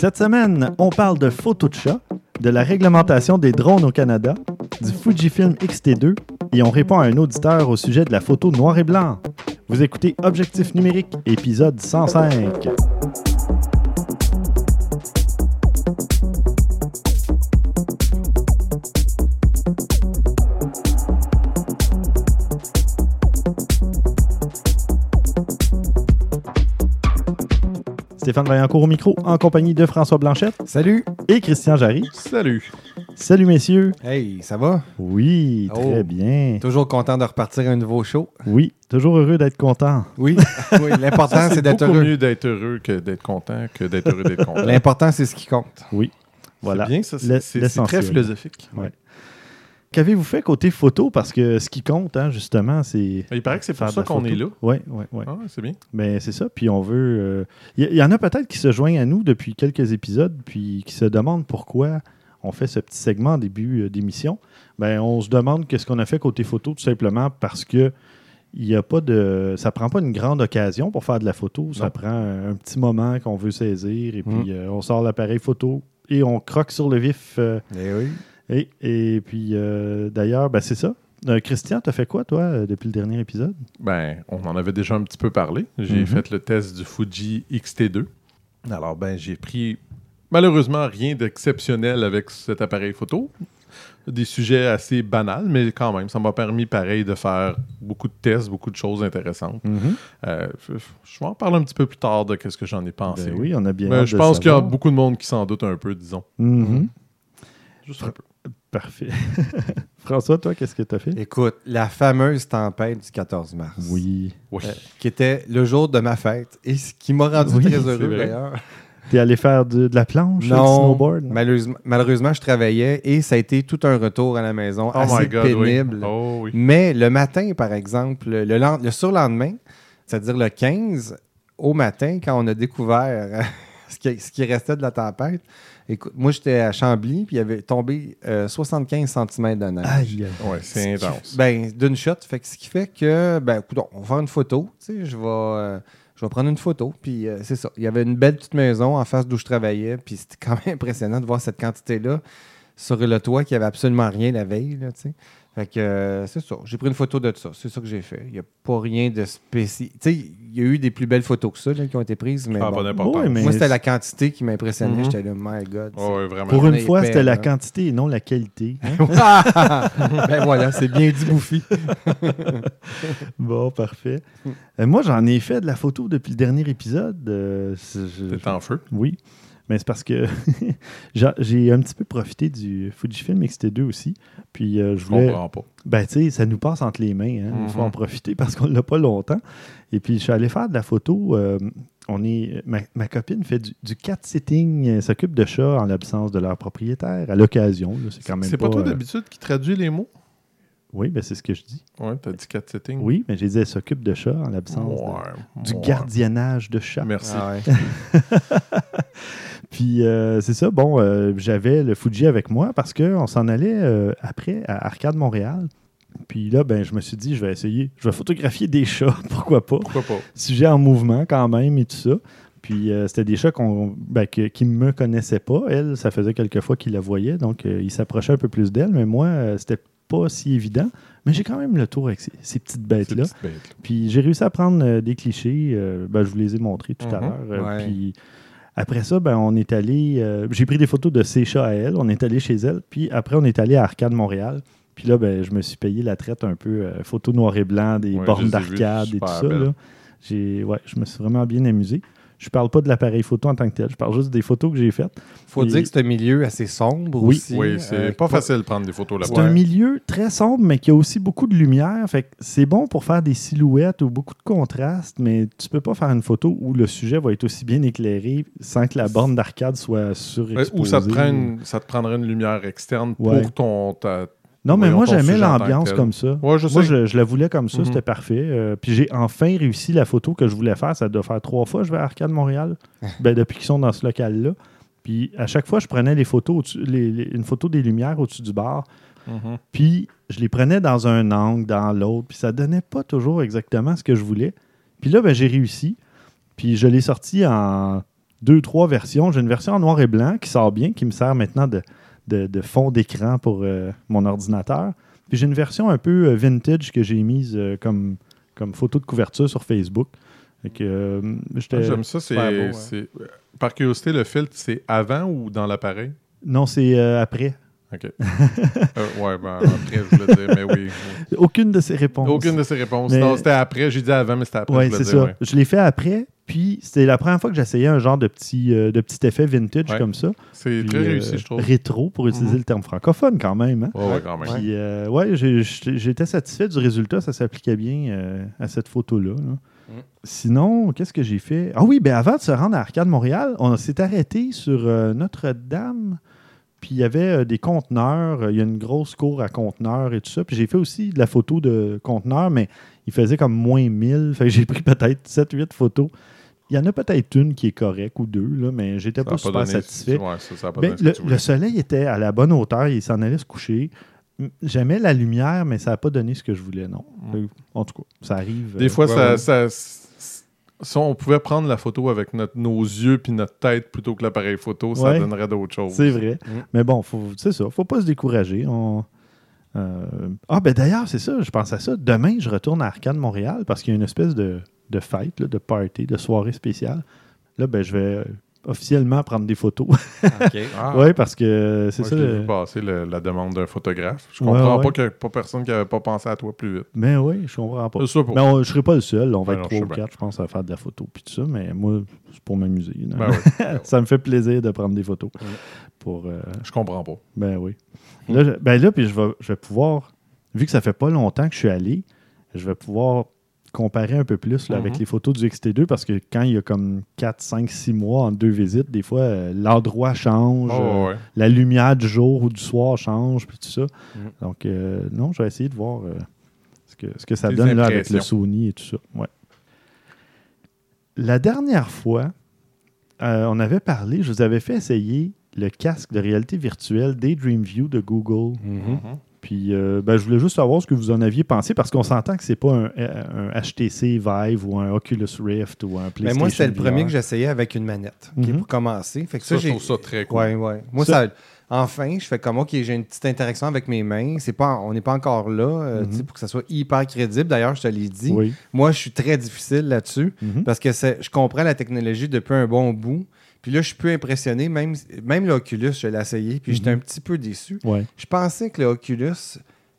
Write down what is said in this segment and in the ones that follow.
Cette semaine, on parle de photo de chat, de la réglementation des drones au Canada, du Fujifilm X-T2 et on répond à un auditeur au sujet de la photo noir et blanc. Vous écoutez Objectif numérique, épisode 105. Stéphane Vaillancourt au micro, en compagnie de François Blanchette Salut! et Christian Jarry. Salut. Salut messieurs. Hey, ça va? Oui, très Oh. bien. Toujours content de repartir à un nouveau show. Oui, toujours heureux d'être content. Oui, oui l'important c'est d'être beaucoup heureux. mieux d'être heureux que d'être content que d'être heureux d'être content. L'important c'est ce qui compte. Voilà. C'est bien, ça. C'est- très philosophique. Ouais. Qu'avez-vous fait côté photo? Parce que ce qui compte, hein, justement, c'est. Il paraît que c'est pour ça qu'on est là. Oui, oui, oui. Ah, c'est bien. Mais c'est ça. Puis on veut. euh, Il y, il y en a peut-être qui se joignent à nous depuis quelques épisodes, puis qui se demandent pourquoi on fait ce petit segment en début euh, d'émission. Ben, on se demande qu'est-ce qu'on a fait côté photo, tout simplement parce que. Il y a pas de. Ça prend pas une grande occasion pour faire de la photo. Ça Non. prend un, un petit moment qu'on veut saisir et puis Mhm. euh, on sort l'appareil photo et on croque sur le vif. euh, Eh oui. Et, et puis, euh, d'ailleurs, ben, c'est ça. Euh, Christian, t'as fait quoi, toi, euh, depuis le dernier épisode? Ben, on en avait déjà un petit peu parlé. J'ai Mhm. fait le test du Fuji X-T2. Alors, ben, j'ai pris malheureusement rien d'exceptionnel avec cet appareil photo. Des sujets assez banals, mais quand même, ça m'a permis, pareil, de faire beaucoup de tests, beaucoup de choses intéressantes. Euh, je, je vais en parler un petit peu plus tard de ce que j'en ai pensé. Ben oui, on a bien hâte je pense qu'il y a beaucoup de monde qui s'en doute un peu, disons. Mhm. Juste un peu. Parfait. François, toi, qu'est-ce que t'as fait? Écoute, la fameuse tempête du 14 mars. Oui. Oui. Euh, qui était le jour de ma fête et ce qui m'a rendu Oui, très heureux d'ailleurs. T'es allé faire de, de la planche, du Non, snowboard? non? malheureusement, malheureusement, je travaillais et ça a été tout un retour à la maison Oh assez my God, oui. pénible. Oh oui. Mais le matin, par exemple, le, le surlendemain, c'est-à-dire le 15, au matin, quand on a découvert ce, qui, ce qui restait de la tempête, écoute, moi j'étais à Chambly, puis il y avait tombé euh, 75 cm de neige. Aïe, aïe. Ouais, c'est Ce qui- intense. Ben, d'une shot. Fait que ce qui fait que, ben, écoute, on va faire une photo. Tu sais, je vais, euh, je vais prendre une photo. Puis euh, c'est ça. Il y avait une belle petite maison en face d'où je travaillais. Puis c'était quand même impressionnant de voir cette quantité-là sur le toit qui avait absolument rien la veille. Là, tu sais. Fait que euh, c'est ça. J'ai pris une photo de ça. C'est ça que j'ai fait. Il n'y a pas rien de spécial. Tu sais, il y a eu des plus belles photos que ça là, qui ont été prises. Mais Ah, bon. pas d'importance. Ouais, mais- Moi, c'était la quantité qui m'impressionnait. Mhm. J'étais là, my God. Oh, ouais, vraiment. Pour une fois, c'était la quantité et non la qualité. ben voilà, c'est bien dit, Bouffi. Bon, parfait. Euh, moi, j'en ai fait de la photo depuis le dernier épisode. euh, T'es en feu. Oui, mais c'est parce que j'ai- un petit peu profité du Fujifilm X-T2 aussi. Puis euh, je voulais. comprends pas. Ben, tu sais, ça nous passe entre les mains. hein. Il faut Mhm. en profiter parce qu'on ne l'a pas longtemps. Et puis, je suis allé faire de la photo. euh, on est, ma, ma copine fait du, du cat-sitting, elle s'occupe de chats en l'absence de leur propriétaire, à l'occasion. C'est quand même C'est pas, toi euh, d'habitude qui traduit les mots? Oui, ben, c'est ce que je dis. Ouais, t'as dit cat setting. Oui, mais j'ai dit, elle s'occupe de chats en l'absence Ouais, du ouais. gardiennage de chats. Merci. Ah ouais. Puis euh, c'est ça, bon, euh, j'avais le Fuji avec moi parce qu'on s'en allait euh, après à Arcade Montréal. Puis là, ben, je me suis dit, je vais essayer, je vais photographier des chats, pourquoi pas? Pourquoi pas? Sujet en mouvement quand même et tout ça. Puis euh, c'était des chats qu'on, ben, que- qui ne me connaissaient pas. Elle, ça faisait quelques fois qu'il la voyait, donc euh, il s'approchait un peu plus d'elle, mais moi, euh, c'était pas si évident. Mais j'ai quand même le tour avec ces, ces petites Ces bêtes-là. petites. Puis j'ai réussi à prendre euh, des clichés. euh, ben, je vous les ai montrés tout à Mhm. l'heure. Euh, Ouais. Puis après ça, ben, on est allé. euh, j'ai pris des photos de ses chats à elle. On est allé chez elle. Puis après, on est allé à Arcade Montréal. Puis là, ben, je me suis payé la traite un peu euh, photo noir et blanc, des Ouais, bornes d'arcade et tout ça. belles. là. J'ai, ouais, je me suis vraiment bien amusé. Je parle pas de l'appareil photo en tant que tel. Je parle juste des photos que j'ai faites. Faut Et- dire que c'est un milieu assez sombre Oui. aussi. Oui, c'est euh, pas facile de prendre des photos C'est là-bas. un milieu très sombre, mais qui a aussi beaucoup de lumière. Fait que c'est bon pour faire des silhouettes ou beaucoup de contraste, mais tu peux pas faire une photo où le sujet va être aussi bien éclairé sans que la borne d'arcade soit surexposée. Ou ça te, prend une- ça te prendrait une lumière externe Ouais. pour ton. ta- Non, mais moi, j'aimais l'ambiance comme ça. Ouais, je Moi, je, je la voulais comme ça, Mhm. c'était parfait. Euh, puis j'ai enfin réussi la photo que je voulais faire. Ça doit faire trois fois que je vais à Arcade Montréal, ben, depuis qu'ils sont dans ce local-là. Puis à chaque fois, je prenais les photos, au-dessus- les- les- une photo des lumières au-dessus du bar. Mhm. Puis je les prenais dans un angle, dans l'autre, puis ça donnait pas toujours exactement ce que je voulais. Puis là, ben, j'ai réussi. Puis je l'ai sorti en deux, trois versions. J'ai une version en noir et blanc qui sort bien, qui me sert maintenant de, de- de fond d'écran pour euh, mon ordinateur. Puis j'ai une version un peu euh, vintage que j'ai mise euh, comme, comme photo de couverture sur Facebook. Euh, Ah, J'aime ça. C'est, c'est- Par curiosité, le filtre, c'est avant ou dans l'appareil? Non, c'est euh, après. OK. Euh, ouais, ben, après, je voulais dire, mais oui. oui. Aucune de ces réponses. Aucune de ces réponses. Mais- Non, c'était après. J'ai dit avant, mais c'était après. Oui, c'est ça. ouais. Je l'ai fait après. Puis c'était la première fois que j'essayais un genre de petit, euh, de petit effet vintage Ouais. comme ça. C'est très euh, réussi, je trouve. Rétro, pour utiliser Mhm. le terme francophone quand même. hein. Ouais, ouais, quand même. Puis, euh, ouais, j'étais satisfait du résultat. Ça s'appliquait bien à cette photo-là. là. Sinon, qu'est-ce que j'ai fait? Ah oui, ben avant de se rendre à Arcade Montréal, on s'est arrêté sur euh, Notre-Dame. Puis il y avait euh, des conteneurs. Il y a une grosse cour à conteneurs et tout ça. Puis j'ai fait aussi de la photo de conteneurs, mais il faisait comme moins 1000. Fait que j'ai pris peut-être 7-8 photos. Il y en a peut-être une qui est correcte ou deux, là, mais j'étais pas a super donné- satisfait. Ouais, ça, ça a pas Ben, le, soleil était à la bonne hauteur, il s'en allait se coucher. J'aimais la lumière, mais ça n'a pas donné ce que je voulais, non. Mm. Euh, En tout cas, ça arrive. Des euh, fois, ouais, ça, ouais. ça- s- si on pouvait prendre la photo avec notre- nos yeux puis notre tête plutôt que l'appareil photo, ça Ouais. donnerait d'autres choses. c'est vrai. Mm. Mais bon, faut- c'est ça. faut pas se décourager. On- euh, Ah, ben d'ailleurs, c'est ça. Je pense à ça. Demain, je retourne à Arcade Montréal parce qu'il y a une espèce de, de fête, là, de party, de soirée spéciale. Là, ben, je vais euh, officiellement prendre des photos. Ah, oui, parce que c'est ça. je l'ai le- vu passer le- la demande d'un photographe. Je Ouais, comprends ouais. pas qu'il n'y a pas personne qui n'avait pas pensé à toi plus vite. Ben oui, je comprends pas. C'est ça pour- Mais on- je serai pas le seul. On va Ben être trois ou quatre, je pense, à faire de la photo puis tout ça. Mais moi, c'est pour m'amuser. Ben oui. ça me fait plaisir de prendre des photos. Ouais. Pour, euh, Je comprends pas. ben oui. Là, je, ben là, puis je vais, je vais pouvoir, vu que ça fait pas longtemps que je suis allé, je vais pouvoir comparer un peu plus là, avec Mhm. les photos du XT2 parce que quand il y a comme 4, 5, 6 mois en deux visites, des fois, euh, l'endroit change, Oh, euh, la lumière du jour ou du soir change, puis tout ça. Mhm. Donc, euh, non, je vais essayer de voir euh, ce, que, ce que ça donne là, avec le. Sony et tout ça. Ouais. La dernière fois, euh, on avait parlé, je vous avais fait essayer le casque de réalité virtuelle Daydream View de Google. Mhm. Puis, euh, ben, je voulais juste savoir ce que vous en aviez pensé parce qu'on s'entend que c'est pas un, un HTC Vive ou un Oculus Rift ou un Mais PlayStation Ben, moi, c'était le premier que j'essayais avec une manette, Mhm. pour commencer. Fait que Ça, ça, je trouve ça très cool. Ouais, ouais. Moi, Ça- ça, enfin, je fais comme, OK, j'ai une petite interaction avec mes mains. C'est pas, on n'est pas encore là, euh, Mhm. pour que ça soit hyper crédible. D'ailleurs, je te l'ai dit. Oui. Moi, je suis très difficile là-dessus Mhm. parce que je comprends la technologie depuis un bon bout. Puis là, je suis peu impressionné. Même, même l'Oculus, je l'ai essayé, puis j'étais Mhm. un petit peu déçu. Ouais. Je pensais que l'Oculus,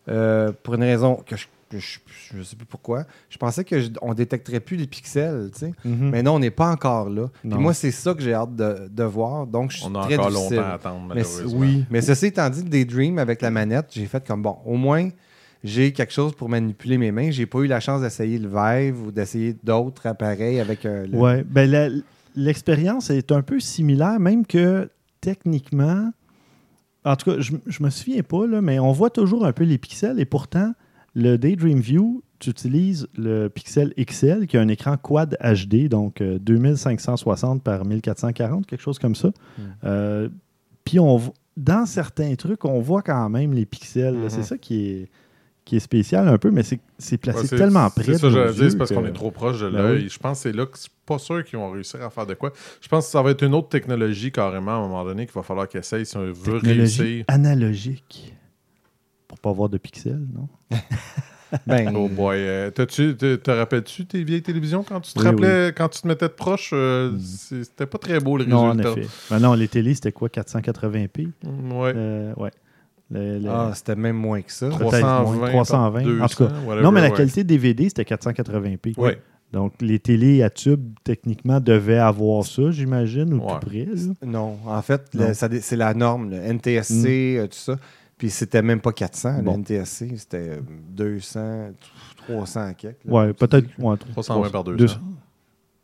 euh, pour une raison que je ne sais plus pourquoi, je pensais qu'on détecterait plus les pixels, tu sais. Mhm. Mais non, on n'est pas encore là. Puis moi, c'est ça que j'ai hâte de, de voir. Donc, je suis On a très encore difficile. longtemps à attendre, Mais oui, mais ceci étant dit, le Daydream avec la manette, j'ai fait comme bon, au moins j'ai quelque chose pour manipuler mes mains. J'ai pas eu la chance d'essayer le Vive ou d'essayer d'autres appareils avec euh, le. Ouais, ben l'expérience est un peu similaire, même que techniquement, en tout cas, je, je me souviens pas, là, mais on voit toujours un peu les pixels et pourtant, le Daydream View, tu utilises le Pixel XL qui a un écran quad HD, donc euh, 2560 par 1440, quelque chose comme ça. Mm. Euh, Puis on dans certains trucs, on voit quand même les pixels. C'est ça qui est, qui est spécial un peu, mais c'est c'est placé Ouais, tellement près C'est de ça, dire, yeux c'est parce qu'on est trop proche de Ben l'œil. oui. Je pense que c'est là que c'est pas sûr qu'ils vont réussir à faire de quoi. Je pense que ça va être une autre technologie carrément à un moment donné qu'il va falloir qu'ils essayent si on veut Technologie réussir. analogique. Pas avoir de pixels, non? Ben, Oh boy. euh, t'as-tu- te, rappelles-tu tes vieilles télévisions quand tu te Oui, rappelais, quand tu te mettais de proche, euh, Mm. c'est- c'était pas très beau le Non, en résultat. effet. Ben non, les télés, c'était quoi? 480p? Mm, Ouais. Euh, ouais. Le- le- ah, c'était même moins que ça. Peut-être 320, moins, 320. En tout 200, cas, whatever, non, mais la ouais. qualité DVD, c'était 480p. Ouais. Donc, les télés à tube, techniquement, devaient avoir ça, j'imagine, ou Ouais. tout près. là. Non, en fait, c'est la norme, le NTSC, euh, tout ça. Puis c'était même pas 400, Bon. le NTSC, c'était euh, 200, 300 quelques. Ouais, peut-être. Ouais, 320 par 200.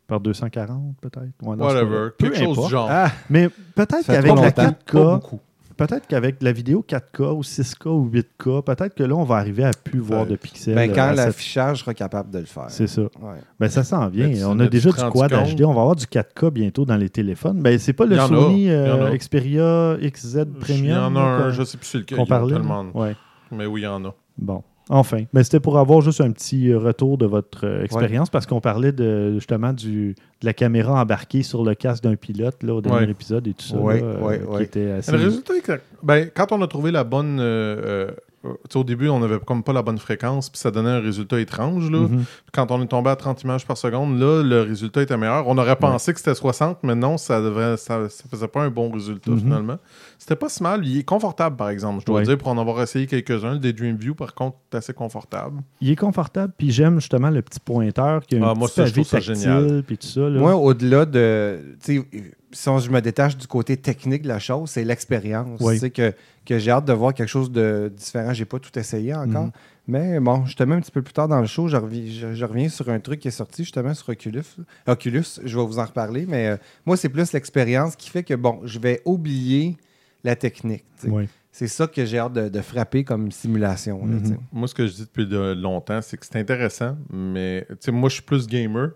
Par 240, peut-être. Ouais, Whatever. Quelque chose du genre. Ah, Mais peut-être qu'avec la longtemps. 4K, Pas beaucoup. Peut-être qu'avec la vidéo 4K ou 6K ou 8K, peut-être que là, on va arriver à plus voir Ouais. de pixels. ben, euh, quand cette- l'affichage sera capable de le faire. C'est ça. Ouais. Ben, ça s'en vient. Ben, on a déjà du quad compte? HD. On va avoir du 4K bientôt dans les téléphones. Ben, c'est pas le. Sony euh. Xperia XZ Il y Premium en a là, un, je sais plus c'est lequel. a parlait. Ouais. Mais oui, il y en a. Bon. Enfin. Mais c'était pour avoir juste un petit euh, retour de votre euh, expérience parce qu'on parlait de, justement du, de la caméra embarquée sur le casque d'un pilote là, au dernier Ouais. épisode et tout ça. Ouais, là, euh, ouais, qui était assez. Le résultat est que- ben, quand on a trouvé la bonne. euh, euh, au début, on n'avait comme pas la bonne fréquence, puis ça donnait un résultat étrange. Là. Mhm. Quand on est tombé à 30 images par seconde, là, le résultat était meilleur. On aurait pensé que c'était 60, mais non, ça ça faisait pas un bon résultat Mhm. finalement. C'était pas si mal. Il est confortable, par exemple. Je dois Ouais. dire, pour en avoir essayé quelques-uns, le Daydream View, par contre, est assez confortable. Il est confortable, puis j'aime justement le petit pointeur qui a un Ah, moi, ça, je trouve ça tactile, génial. puis tout ça. Là. Moi, au-delà de. tu sais, Si on- je me détache du côté technique de la chose, c'est l'expérience. Oui. Tu sais, Que, que j'ai hâte de voir quelque chose de différent. J'ai pas tout essayé encore. Mhm. Mais bon, justement, un petit peu plus tard dans le show, je reviens, je, je reviens sur un truc qui est sorti justement sur Oculus. Oculus, je vais vous en reparler, mais euh, moi, c'est plus l'expérience qui fait que, bon, je vais oublier la technique. tu sais. Oui. C'est ça que j'ai hâte de, de frapper comme simulation. là, Mhm. Moi, ce que je dis depuis de longtemps, c'est que c'est intéressant, mais moi, je suis plus gamer.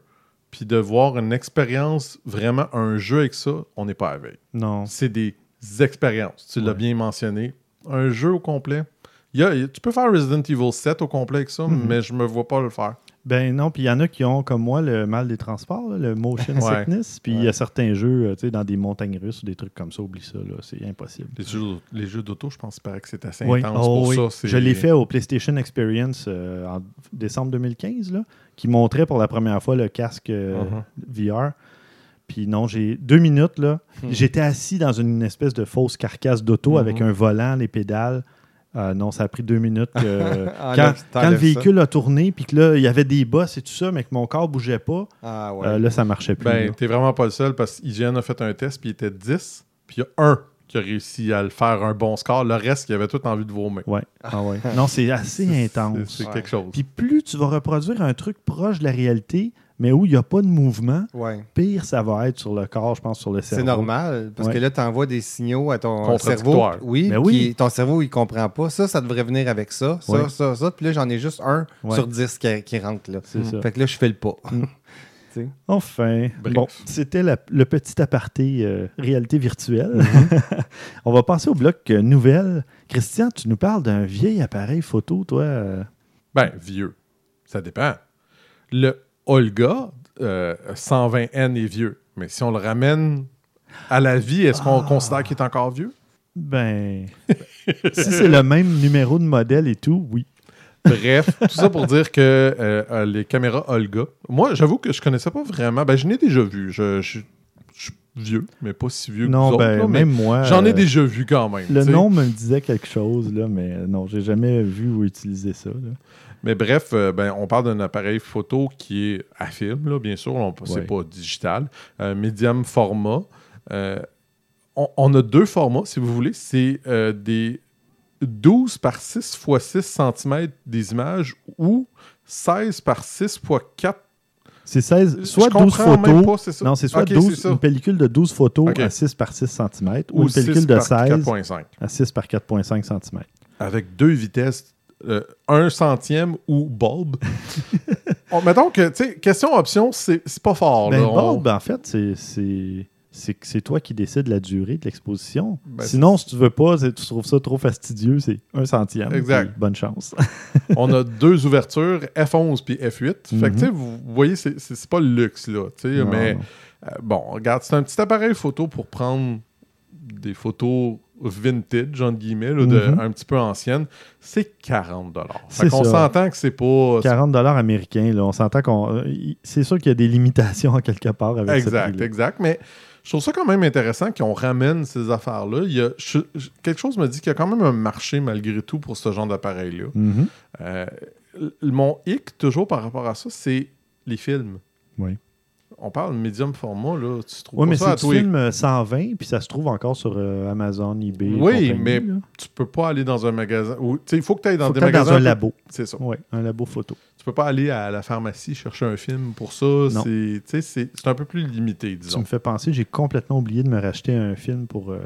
Puis de voir une expérience, vraiment un jeu avec ça, on n'est pas avec. Non. C'est des expériences. Tu l'as Ouais. bien mentionné. Un jeu au complet. Il y a- tu peux faire Resident Evil 7 au complet avec ça, Mhm. mais je me vois pas le faire. Ben non, puis il y en a qui ont, comme moi, le mal des transports, là, le motion sickness. Puis il y a certains jeux, euh, tu sais, dans des montagnes russes ou des trucs comme ça, oublie ça, là, c'est impossible. Les jeux, les jeux d'auto, je pense paraît que c'est assez Oui. intense Oh, pour oui. ça. Je l'ai fait au PlayStation Experience euh, en décembre 2015, là, qui montrait pour la première fois le casque euh, Mhm. VR. Puis non, j'ai deux minutes, là. Hmm. J'étais assis dans une espèce de fausse carcasse d'auto Mhm. avec un volant, les pédales. Euh, non, ça a pris deux minutes. que- quand, Enlève- quand le véhicule a tourné, puis que là, il y avait des bosses et tout ça, mais que mon corps bougeait pas. Ah ouais. euh, là, ça marchait plus. Ben, t'es vraiment pas le seul parce qu'IGN a fait un test, puis il était 10, puis il y a un qui a réussi à le faire un bon score. Le reste, il avait tout envie de vomir. Ouais. Ah ouais. Non, c'est assez intense. C'est quelque chose. Puis plus tu vas reproduire un truc proche de la réalité, mais où il n'y a pas de mouvement, Ouais. pire ça va être sur le corps, je pense, sur le cerveau. C'est normal, parce Ouais. que là, tu envoies des signaux à ton cerveau. Oui, Ben oui. qui- ton cerveau, il comprend pas. Ça, ça devrait venir avec ça, ça, Ouais. ça, ça. Puis là, j'en ai juste un Ouais. sur 10 qui, qui rentre. Là. Ça. Fait que là, je fais le pas. Mm. Enfin, Bref. bon, c'était le petit aparté euh, réalité virtuelle. Mm-hmm. On va passer au bloc euh, nouvelles. Christian, tu nous parles d'un vieil appareil photo, toi. euh, Ben, vieux. Ça dépend. Le Olga euh, 120N est vieux. Mais si on le ramène à la vie, est-ce qu'on Ah. considère qu'il est encore vieux? ben, si c'est le même numéro de modèle et tout, oui. Bref, tout ça pour dire que euh, euh, les caméras Olga, moi, j'avoue que je connaissais pas vraiment. Ben, je n'ai déjà vu. Je, je- je suis vieux, mais pas si vieux que non, vous ben, autres, là, mais même moi. J'en ai euh, déjà vu quand même. Le nom me disait quelque chose, là, mais non, j'ai jamais vu ou utilisé ça. là. Mais bref, euh, ben, on parle d'un appareil photo qui est à film, là, bien sûr. On- C'est Ouais. pas digital. Euh, médium format. Euh, on, on a deux formats, si vous voulez. C'est euh, des 12 par 6 x 6 cm des images ou 16 par 6 x 4. C'est 16, Je soit 12 comprends même photos. pas, c'est ça. Non, c'est soit Ok, 12, c'est ça. une pellicule de 12 photos à 6 par 6 cm ou, Ou une pellicule 6 de par 16 4.5. à 6 par 4,5 cm. Avec deux vitesses, euh, un centième ou bulb. On- mettons que, tu sais, question option, c'est pas fort. Ben, là. le On- bulb, en fait, c'est- c'est c'est que c'est toi qui décides la durée de l'exposition. Ben, Sinon, si tu veux pas, tu trouves ça trop fastidieux, c'est un centième. Exact. Bonne chance. on a deux ouvertures, F11 puis F8. Fait que, tu sais, vous voyez, c'est- pas le luxe, là. mais euh, bon, regarde, c'est un petit appareil photo pour prendre des photos vintage, entre guillemets, là, de, Mhm. un petit peu anciennes. C'est 40 C'est Fait qu'on s'entend que c'est pas... 40 dollars américains, là, on s'entend qu'on. euh, C'est sûr qu'il y a des limitations en quelque part avec Exact, exact. Mais je trouve ça quand même intéressant qu'on ramène ces affaires-là. Il y a, je- je- quelque chose me dit qu'il y a quand même un marché malgré tout pour ce genre d'appareil-là. Mhm. Euh, mon hic, toujours par rapport à ça, c'est les films. Oui. On parle de médium format, là. Tu trouves Oui, pas mais ça à film euh, 120, puis ça se trouve encore sur euh, Amazon, eBay. Oui, mais là. Tu peux pas aller dans un magasin. tu Il faut que tu ailles dans Faut des magasins. dans un labo. C'est ça. Oui, un labo photo. Tu peux pas aller à la pharmacie chercher un film pour ça. C'est tu un peu plus limité, Tu disons. me fais penser, j'ai complètement oublié de me racheter un film pour euh,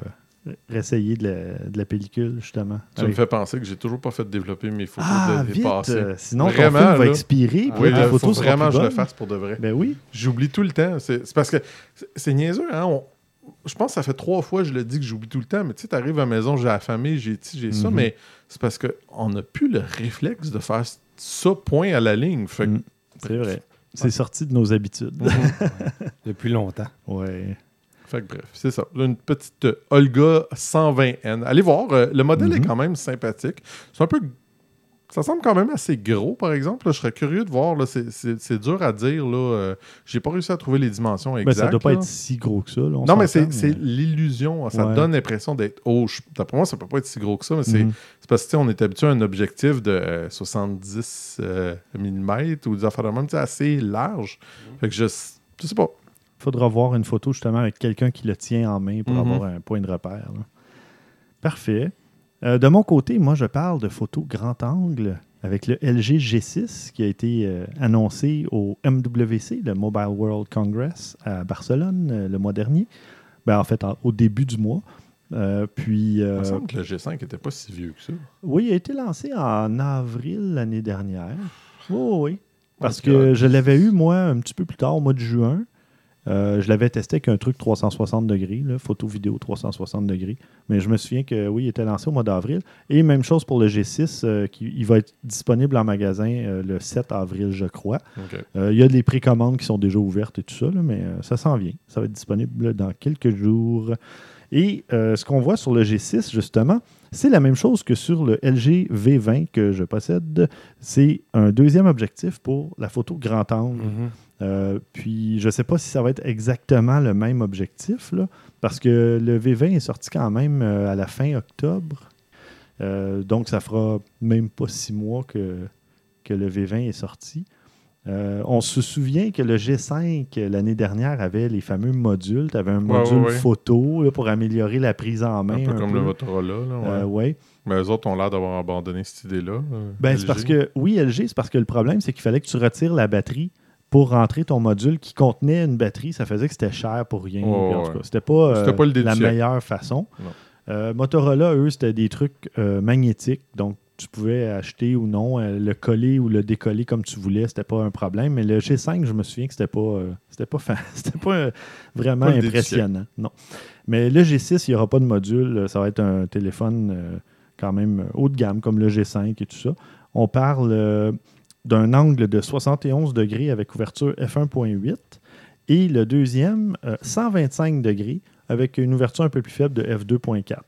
réessayer de la, de la pellicule, justement. Tu me fais penser que j'ai toujours pas fait développer mes photos Ah, de vite! passées. sinon, Vraiment, ton film va là. expirer, puis Oui, là, faut vraiment que je le fasse pour de vrai. Ben oui. J'oublie tout le temps. C'est parce que c'est- niaiseux, hein? On- je pense que ça fait trois fois que je le dis que j'oublie tout le temps, mais tu sais, t'arrives à la maison, j'ai la famille, j'ai ci, j'ai ça, Mhm. mais c'est parce qu'on n'a plus le réflexe de faire ça point à la ligne. Fait Mm. C'est vrai. C'est sorti de nos habitudes. Depuis longtemps. ouais. Fait que bref, c'est ça. Une petite euh, Olga 120N. Allez voir, euh, le modèle est Mhm. quand même sympathique. C'est un peu. Ça semble quand même assez gros, par exemple. là. je serais curieux de voir. là. C'est- C'est c'est dur à dire. là. Euh, J'ai pas réussi à trouver les dimensions Ben, exactes. ça doit pas là. être si gros que ça. là, Non, mais c'est l'illusion. Ça Ouais. donne l'impression d'être haut. Je- D'après moi, ça peut pas être si gros que ça, mais c'est Mhm. c'est parce que tu sais, on est habitué à un objectif de euh, 70 mm ou des affaires de même, assez large. Fait que je, je sais pas. Faudra voir une photo justement avec quelqu'un qui le tient en main pour Mhm. avoir un point de repère. là. Parfait. Euh, de mon côté, moi, je parle de photos grand angle avec le LG G6 qui a été euh, annoncé au MWC, le Mobile World Congress à Barcelone euh, le mois dernier. Ben, en fait, en- au début du mois. Puis, Il me semble que le G5 était pas si vieux que ça. oui, il a été lancé en avril l'année dernière. Oui, oui, oui. Parce que je l'avais eu, moi, un petit peu plus tard, au mois de juin. Euh, je l'avais testé avec un truc 360 degrés, là, photo vidéo 360 degrés. Mais je me souviens que oui, il était lancé au mois d'avril. Et même chose pour le G6, euh, qui il va être disponible en magasin euh, le 7 avril, je crois. Il y a des précommandes qui sont déjà ouvertes et tout ça, là, mais ça s'en vient. Ça va être disponible dans quelques jours. Et ce qu'on voit sur le G6, justement, c'est la même chose que sur le LG V20 que je possède. C'est un deuxième objectif pour la photo grand angle. Euh, puis je ne sais pas si ça va être exactement le même objectif, là, parce que le V20 est sorti quand même euh, à la fin octobre. Euh, donc ça fera même pas six mois que, que le V20 est sorti. Euh, on se souvient que le G5 euh, l'année dernière avait les fameux modules. Tu avais un module ouais, ouais. photo là, pour améliorer la prise en main. Un peu un comme peu. le Motorola. Là. Euh. Mais eux autres ont l'air d'avoir abandonné cette idée-là. Ben, c'est parce que, oui, LG, c'est parce que le problème, c'est qu'il fallait que tu retires la batterie pour rentrer ton module qui contenait une batterie. Ça faisait que c'était cher pour rien. Puis en ouais. tout cas, c'était pas, euh, pas la meilleure façon. Euh, Motorola, eux, c'était des trucs euh, magnétiques. Donc, tu pouvais acheter ou non, le coller ou le décoller comme tu voulais. C'était pas un problème. Mais le G5, je me souviens que c'était pas, c'était pas, c'était pas vraiment Pas impressionnant. Non. Mais le G6, il n'y aura pas de module. Ça va être un téléphone quand même haut de gamme, comme le G5 et tout ça. On parle d'un angle de 71 degrés avec ouverture f1.8 et le deuxième, euh, 125 degrés avec une ouverture un peu plus faible de f2.4.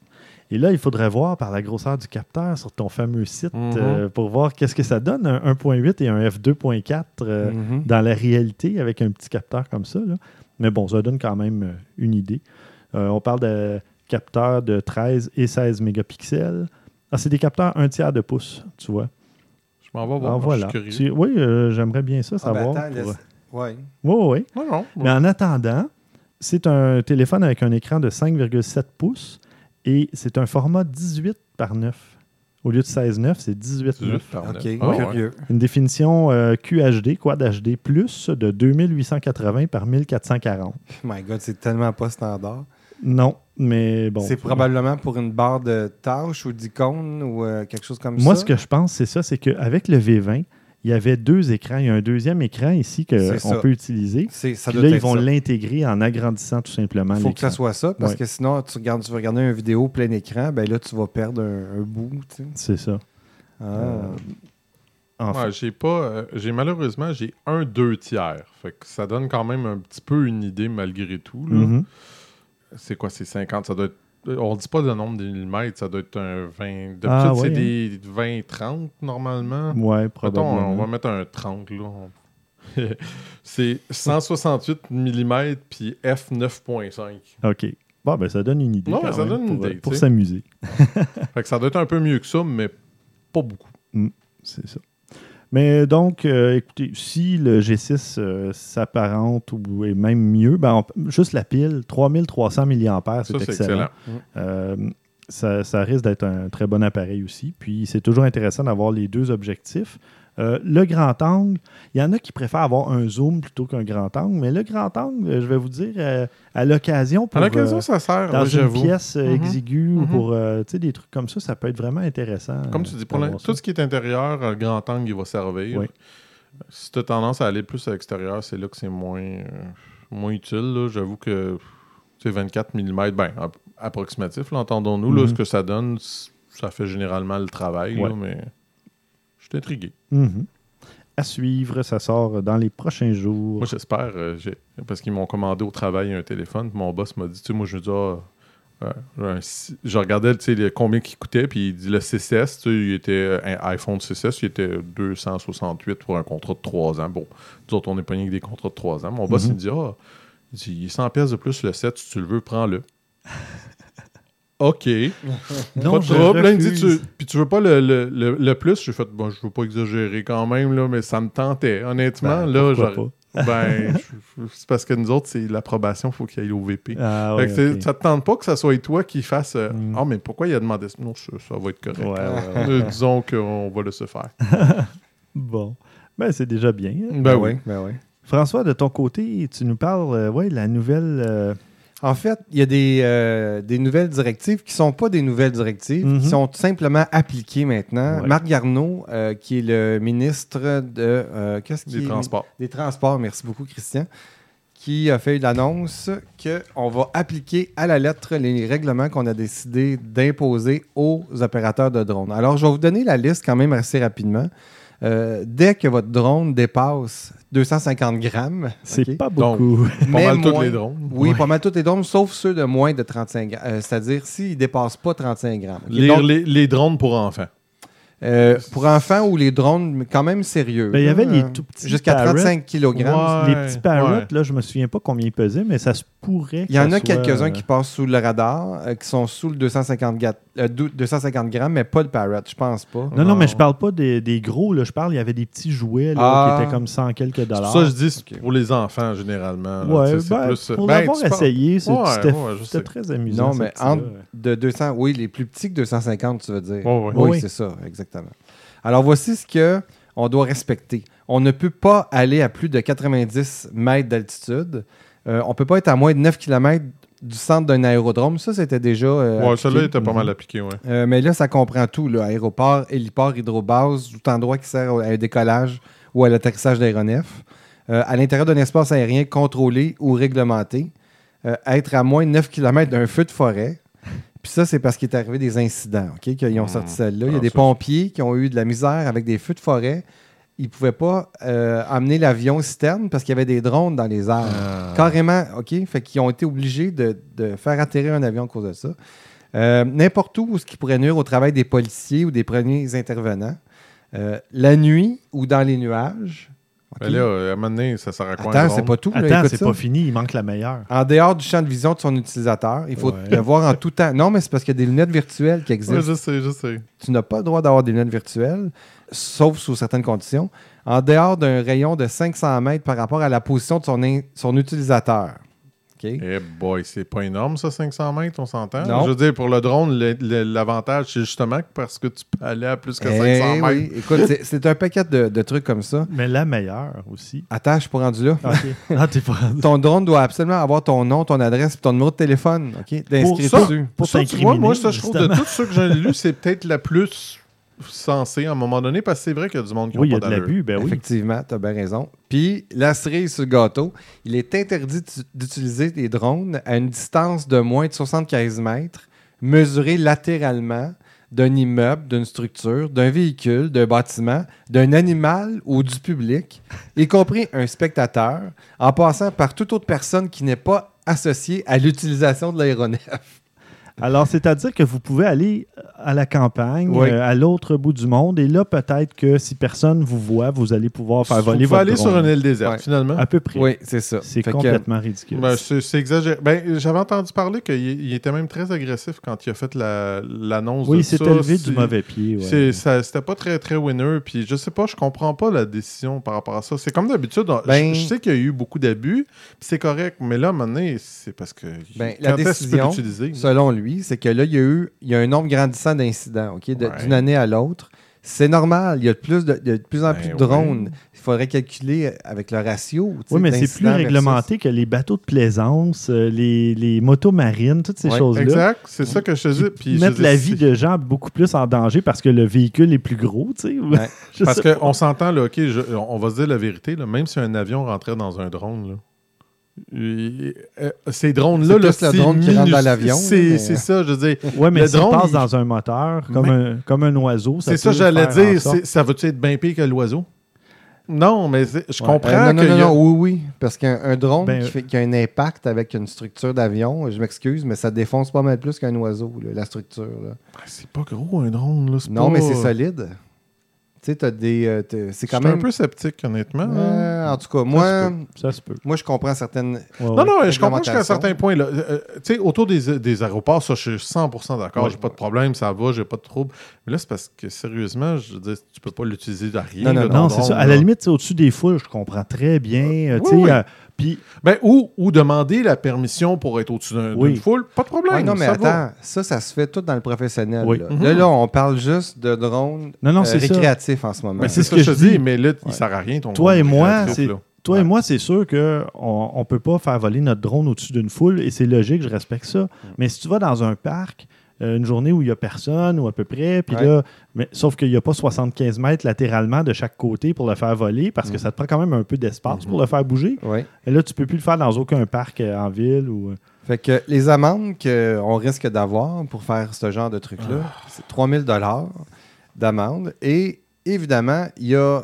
Et là, il faudrait voir par la grosseur du capteur sur ton fameux site Mhm. euh, pour voir qu'est-ce que ça donne, un 1.8 et un f2.4 euh, Mhm. dans la réalité avec un petit capteur comme ça. là. Mais bon, ça donne quand même euh, une idée. Euh, on parle de capteurs de 13 et 16 mégapixels. Ah, c'est des capteurs un tiers de pouce, tu vois. Je m'en vais voir. Ah, je voilà. suis curieux. Tu- oui, euh, j'aimerais bien ça Ah, ben savoir. attends, pour- laisse- Ouais. Oui, oui, oui. Non, non. Mais en attendant, c'est un téléphone avec un écran de 5,7 pouces et c'est un format 18 par 9. Au lieu de 16,9, c'est 18 18 9. par OK, neuf. Ah, ouais. curieux. Une définition euh, QHD, Quad HD+, de 2880 par 1440. My God, c'est tellement pas standard. Non, mais bon. c'est probablement pour une barre de tâches ou d'icônes ou euh, quelque chose comme Moi, ça? ce que je pense, c'est ça, c'est qu'avec le V20, il y avait deux écrans. Il y a un deuxième écran ici qu'on peut utiliser. C'est, ça doit là, ils vont l'intégrer en agrandissant tout simplement Il faut que ça soit ça, parce Ouais. que sinon, tu, regardes, tu vas regarder une vidéo plein écran, ben là, tu vas perdre un, un bout. tu sais. C'est ça. Ah. Euh, Enfin, Ouais, j'ai pas. euh, j'ai malheureusement j'ai un deux tiers. Fait que ça donne quand même un petit peu une idée malgré tout. là. mhm. C'est quoi, c'est 50, ça doit être. On dit pas le nombre de millimètres, ça doit être un 20. D'habitude, Ah, c'est des 20-30 normalement. Ouais, Mettons, probablement. on va mettre un 30 là. On- c'est 168 mm puis f 9.5. OK. Bon, ben, ça donne une idée. Quand ça même donne une pour, idée, Pour s'amuser. Fait que ça doit être un peu mieux que ça, mais pas beaucoup. C'est ça. Mais donc, euh, écoutez, si le G6 euh, s'apparente ou est même mieux, ben, on- juste la pile, 3300 mAh, c'est excellent. excellent. Euh, ça, ça risque d'être un très bon appareil aussi. Puis c'est toujours intéressant d'avoir les deux objectifs. Euh, le grand angle, il y en a qui préfèrent avoir un zoom plutôt qu'un grand angle, mais le grand angle, euh, je vais vous dire, euh, à l'occasion, pour À l'occasion, euh, ça sert, dans oui, une pièce exiguë ou Mhm. pour euh, tu sais, des trucs comme ça, ça peut être vraiment intéressant. Comme tu dis, pour tout ce qui est intérieur, le grand angle, il va servir. Oui. Si tu as tendance à aller plus à l'extérieur, c'est là que c'est moins, euh, moins utile. là. J'avoue que C'est 24 mm, ben, ap- approximatif, là, entendons-nous. là, Mhm. ce que ça donne, ça fait généralement le travail, là, mais suis intrigué. Mhm. À suivre, ça sort dans les prochains jours. Moi, j'espère, euh, parce qu'ils m'ont commandé au travail un téléphone, mon boss m'a dit, tu sais, moi, je me dis, ah, euh, je regardais, le- combien il coûtait, puis il dit, le 6S, tu sais, il était, un iPhone 6S, il était 268 pour un contrat de 3 ans. Bon, nous autres, on n'est pas rien que des contrats de 3 ans. Mon boss, Mhm. il me dit, ah, il dit, il est 100 pièces de plus le 7, si tu le veux, prends-le. OK. Non, pas de trouble. Là, il me dit, refuse. tu, puis tu veux pas le, le, le, le plus? J'ai fait, bon, je veux pas exagérer quand même, là, mais ça me tentait. Honnêtement, Ben, là, j'aurais- Ben, c'est parce que nous autres, c'est l'approbation, il faut qu'il aille au VP. Ah, ouais, que c'est- ok. Ça te tente pas que ça soit toi qui fasse euh, Mm. Ah, mais pourquoi il a demandé ça? Non, ça, ça va être correct. Ouais, ouais, ouais. Euh, disons qu'on va le se faire. Bon. Ben, c'est déjà bien. hein? Ben, oui. ben oui. François, de ton côté, tu nous parles, euh, ouais, de la nouvelle. euh, En fait, il y a des, euh, des nouvelles directives qui ne sont pas des nouvelles directives, Mhm. qui sont tout simplement appliquées maintenant. Ouais. Marc Garneau, euh, qui est le ministre de, euh, qu'est-ce Des est- transports. des Transports, merci beaucoup Christian, qui a fait l'annonce qu'on va appliquer à la lettre les règlements qu'on a décidé d'imposer aux opérateurs de drones. Alors, je vais vous donner la liste quand même assez rapidement. Euh, dès que votre drone dépasse 250 grammes, c'est pas Donc, beaucoup. Pas mais mal tous moins- les drones. Oui, Ouais. pas mal tous les drones, sauf ceux de moins de 35 grammes. Euh, C'est-à-dire s'ils ne dépassent pas 35 grammes. ok? Les, Donc, les, les drones pour enfants. Euh, pour enfants ou les drones quand même sérieux. Ben, il y là, avait les tout petits Jusqu'à parrots. 35 kg. Ouais. les petits parrots, ouais. là, je me souviens pas combien ils pesaient, mais ça se pourrait. Il y en a soit, quelques-uns euh, qui passent sous le radar, euh, qui sont sous le 250, ga- euh, dou- 250 grammes, mais pas le Parrot, je pense pas. Non, non, mais je parle pas des, des gros, là. Je parle, il y avait des petits jouets là, Ah. qui étaient comme 100 quelques dollars. ça je dis pour les enfants, généralement. là. Ouais, c'est ben, plus, pour ben, l'avoir essayé, c'était très amusant. Non, mais entre de 200, oui, les plus petits que 250, tu veux dire. Ouais, ouais. Oui, Oui. c'est ça, exactement. Alors, voici ce que on doit respecter. On ne peut pas aller à plus de 90 mètres d'altitude. Euh, on ne peut pas être à moins de 9 km du centre d'un aérodrome. Ça, c'était déjà. euh, Ouais, celui-là était pas Mhm. mal appliqué, ouais. Euh, mais là, ça comprend tout. Là. Aéroport, héliport, hydrobase, tout endroit qui sert à un décollage ou à l'atterrissage d'aéronefs. Euh, à l'intérieur d'un espace aérien contrôlé ou réglementé. Être à moins de 9 km d'un feu de forêt. Puis ça, c'est parce qu'il est arrivé des incidents, OK, qu'ils ont Hmm. sorti celle-là. Il y a Ah, des ça, pompiers qui ont eu de la misère avec des feux de forêt. Ils ne pouvaient pas euh, amener l'avion citerne parce qu'il y avait des drones dans les airs. Ah. Carrément, OK? Fait qu'ils ont été obligés de, de faire atterrir un avion à cause de ça. Euh, N'importe où, ce qui pourrait nuire au travail des policiers ou des premiers intervenants. Euh, la nuit ou dans les nuages. OK? Mais là, euh, à un moment donné, ça sert à quoi un Attends, c'est pas tout. là, Attends, c'est pas fini, il manque la meilleure. En dehors du champ de vision de son utilisateur, il faut Ouais. le voir en tout temps. Non, mais c'est parce qu'il y a des lunettes virtuelles qui existent. Ouais, je sais, je sais. tu n'as pas le droit d'avoir des lunettes virtuelles, sauf sous certaines conditions, en dehors d'un rayon de 500 mètres par rapport à la position de son, in- son utilisateur. Eh boy, c'est pas énorme ça, 500 mètres, on s'entend? Non. Je veux dire, pour le drone, l'avantage, c'est justement que parce que tu peux aller à plus que 500 Eh mètres. oui. Écoute, c'est- un paquet de, de trucs comme ça. Mais la meilleure aussi. Attends, je suis pas rendu là. OK. Ah, t'es pas rendu. Ton drone doit absolument avoir ton nom, ton adresse et ton numéro de téléphone. OK? D'inscrit ça, dessus. Pour Ça, tu vois, moi, ça, je trouve de justement. tout ce que j'ai lu, c'est peut-être la plus sensée à un moment donné, parce que c'est vrai qu'il y a du monde qui Oui, il y n'a a pas l'abus, ben oui. Effectivement, tu as bien raison. Puis, la cerise sur le gâteau, il est interdit d'u- d'utiliser des drones à une distance de moins de 75 mètres, mesurée latéralement d'un immeuble, d'une structure, d'un véhicule, d'un bâtiment, d'un animal ou du public, y compris un spectateur, en passant par toute autre personne qui n'est pas associée à l'utilisation de l'aéronef. Alors, c'est-à-dire que vous pouvez aller à la campagne, Oui. euh, à l'autre bout du monde, et là, peut-être que si personne vous voit, vous allez pouvoir faire voler Vous pouvez votre aller drone. sur une île déserte, Ouais. finalement. À peu près. Oui, c'est ça. C'est que- complètement ridicule. Ben, c'est exagéré. Ben, J'avais entendu parler qu'il il était même très agressif quand il a fait la- l'annonce oui, de il s'est ça. élevé du mauvais pied. ouais. c'est- ça- C'était pas très, très winner. Puis je sais pas, je comprends pas la décision par rapport à ça. C'est comme d'habitude. on- Ben- je, je sais qu'il y a eu beaucoup d'abus. puis C'est correct. Mais là, à un moment donné, c'est parce que. Ben, la décision, selon lui, c'est que là, il y a eu il y a un nombre grandissant d'incidents, OK, Ouais. d'une année à l'autre. C'est normal, il y a de plus, de, de, en Ben plus de oui. drones. Il faudrait calculer avec le ratio. Oui, mais c'est plus versus- réglementé que les bateaux de plaisance, euh, les, les motos marines, toutes ces Ouais, choses-là. Exact, c'est ça que je te dis. Puis mettre la vie de gens beaucoup plus en danger parce que le véhicule est plus gros, tu sais. Ouais. Parce qu'on s'entend, là, OK, je- on va se dire la vérité, là, même si un avion rentrait dans un drone, là, ces drones-là, C'est là, le drone qui rentre dans l'avion, C'est mais- ça, je veux dire. Ouais, mais Le drone, passe il- dans un moteur, comme, un, comme un oiseau, C'est ça, j'allais dire. Ça va-tu être bien pire que l'oiseau? Non, mais je Ouais. comprends Euh, non, non, qu'il non, a- non, oui, oui. Parce qu'un un drone Ben, qui, fait- qui a un impact avec une structure d'avion, je m'excuse, mais ça défonce pas mal plus qu'un oiseau, là, la structure. Ah, C'est pas gros un drone, là. Non, pas- mais c'est solide. Tu sais, t'as des. euh, c'est Je quand suis un même. peu sceptique, honnêtement. Euh, en tout cas, moi, Ça se peut. moi, je comprends certaines. Ouais, Non, non, je comprends jusqu'à un certain point. là. Euh, euh, tu sais, autour des, des aéroports, ça, je suis 100% d'accord. Ouais. j'ai pas de problème, ça va, j'ai pas de trouble. Mais là, c'est parce que, sérieusement, je veux dire, tu peux pas l'utiliser à rien. Non, non, là, non, c'est ça. À la limite, c'est au-dessus des foules, je comprends très bien. euh, tu sais, euh, Puis, Ben, ou, ou demander la permission pour être au-dessus d'un- d'une Oui. foule, pas de problème. Ouais, non, mais ça attends, va. ça, ça se fait tout dans le professionnel. Oui. Là. Mhm. là, là, on parle juste de drones non, non, euh, récréatifs en ce moment. Mais c'est ce que, que je dis, dis. mais là, il Ouais. sert à rien ton Toi et drone moi, c'est-. Toi et moi, c'est sûr qu'on on peut pas faire voler notre drone au-dessus d'une foule et c'est logique, je respecte Mm. ça. Mais si tu vas dans un parc, euh, une journée où il n'y a personne ou à peu près, puis Ouais. là, mais, sauf qu'il n'y a pas 75 mètres latéralement de chaque côté pour le faire voler parce que Mm. ça te prend quand même un peu d'espace pour le faire bouger. Et là, tu peux plus le faire dans aucun parc euh, en ville ou. Fait que les amendes qu'on risque d'avoir pour faire ce genre de truc-là, Ah. c'est 3000 d'amende. Et évidemment, il y, a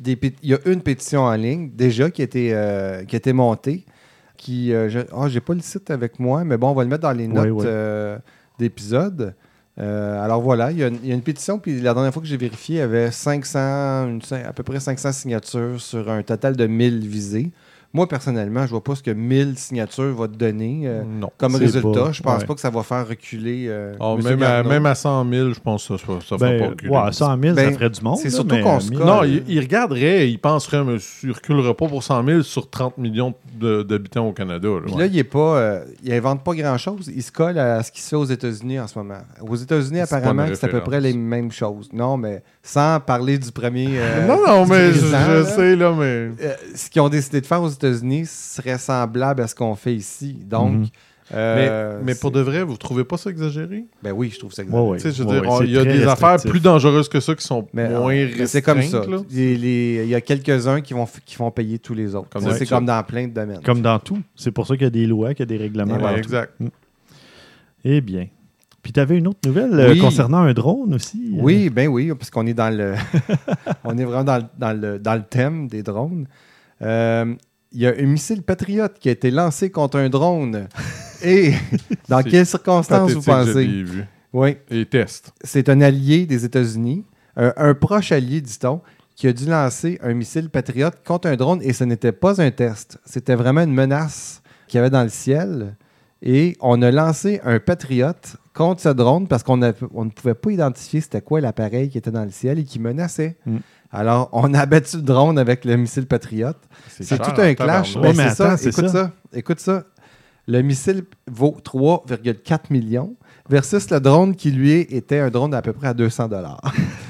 des il y a une pétition en ligne déjà qui a été, euh, qui a été montée. Qui, euh, je j'ai pas le site avec moi, mais bon, on va le mettre dans les notes. Euh, d'épisode. Euh, alors voilà, il y, a une, pétition, puis la dernière fois que j'ai vérifié, il y avait 500, une- à peu près 500 signatures sur un total de 1000 visées. Moi, personnellement, je vois pas ce que 1000 signatures va te donner. euh, Non. comme résultat, pas- je pense ouais. pas que ça va faire reculer. euh, Ah, même, à, même à 100 000, je pense que ça, ça, Ben, pas reculer. ouais, 100 000, ça Ben, ferait du monde. c'est surtout qu'on se 1000, colle. Non, il, il regarderait, il penserait, mais il reculerait pas pour 100 000 sur 30 millions de- d'habitants au Canada. là. Puis là, il est pas, euh, il invente pas grand-chose. Il se colle à ce qui se fait aux États-Unis en ce moment. Aux États-Unis, apparemment, c'est à peu près les mêmes choses. Non, mais sans parler du premier. euh, non, non, mais je, sais, là, mais. Euh, ce qu'ils ont décidé de faire aux États-Unis serait semblable à ce qu'on fait ici. Donc, Mhm. euh, mais, mais pour c'est- de vrai, vous trouvez pas ça exagéré? Ben oui, je trouve ça ouais. Je veux Ouais, dire, ouais, il y a des affaires plus dangereuses que ça qui sont Mais, moins euh, c'est comme ça. Il y a quelques-uns qui vont, qui vont payer tous les autres. C'est comme dans plein de domaines. Comme dans tout. C'est pour ça qu'il y a des lois, qu'il y a des règlements. Exact. Eh bien. Puis tu avais une autre nouvelle euh, Oui. concernant un drone aussi. euh. Oui, ben oui, parce qu'on est dans le, on est vraiment dans, le- dans le, dans le thème des drones. Il y a un missile Patriot qui a été lancé contre un drone. Et dans quelles circonstances vous pensez? vu. Oui, Et test. c'est un allié des États-Unis, un, un proche allié, dit-on, qui a dû lancer un missile Patriot contre un drone et ce n'était pas un test. C'était vraiment une menace qu'il y avait dans le ciel. Et on a lancé un Patriot contre ce drone parce qu'on on ne pouvait pas identifier c'était quoi l'appareil qui était dans le ciel et qui menaçait. Mm. Alors, on a abattu le drone avec le missile Patriot. C'est tout un clash. tabarnak. Ben, mais c'est ça. Écoute ça. ça. Écoute ça. Le missile vaut 3,4 millions versus le drone qui, lui, était un drone d'à peu près à 200 dollars.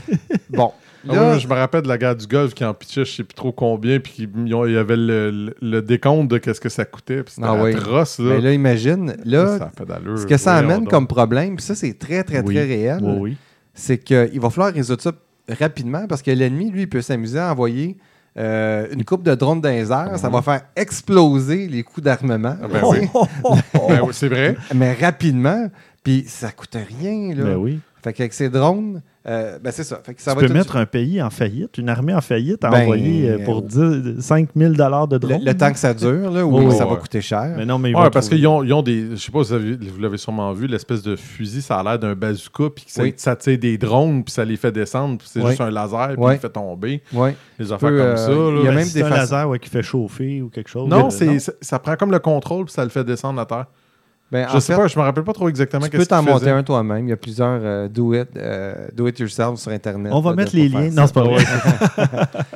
bon. Ah Là, oui, je me rappelle de la guerre du Golfe qui en pitchait je sais plus trop combien, puis il y avait le, le- le décompte de qu'est-ce que ça coûtait, puis c'était Ah oui. atroce, là. ben là, imagine, là, ça ce que ça amène comme problème, puis ça, c'est très, très, Oui. très réel, Oui, oui. c'est qu'il va falloir résoudre ça rapidement parce que l'ennemi, lui, il peut s'amuser à envoyer euh, une coupe de drones dans les airs. Ça va faire exploser les coûts d'armement. Ah ben oui. Ben oui, c'est vrai. Mais rapidement, puis ça coûte rien. Là. Ben oui. Fait qu'avec ces drones, euh, ben c'est ça. Fait que ça tu va peux être mettre un pays en faillite, une armée en faillite, à Ben, envoyer euh, pour 10 5 000 de le, drone. le temps que ça dure, là, oui, Oh, ça ouais. va coûter cher. Mais non, mais ils Ouais, vont parce qu'ils ont, ils ont des. Je sais pas si vous avez- vous l'avez sûrement vu, l'espèce de fusil, ça a l'air d'un bazooka, puis que ça, Oui. ça tire des drones, puis ça les fait descendre, puis c'est Oui. juste un laser, puis Oui. il fait tomber. Ouais. Les affaires comme euh, ça. là. il y a Ben, même si des un laser ouais, qui fait chauffer ou quelque chose. Non, euh, ça prend comme le contrôle, puis ça le fait descendre à terre. Ben, Je sais fait, pas, je me rappelle pas trop exactement tu qu'est-ce peux t'en monter un toi-même. Il y a plusieurs euh, do, it, euh, do it yourself sur Internet. On va là, mettre les liens. Non, c'est pas vrai.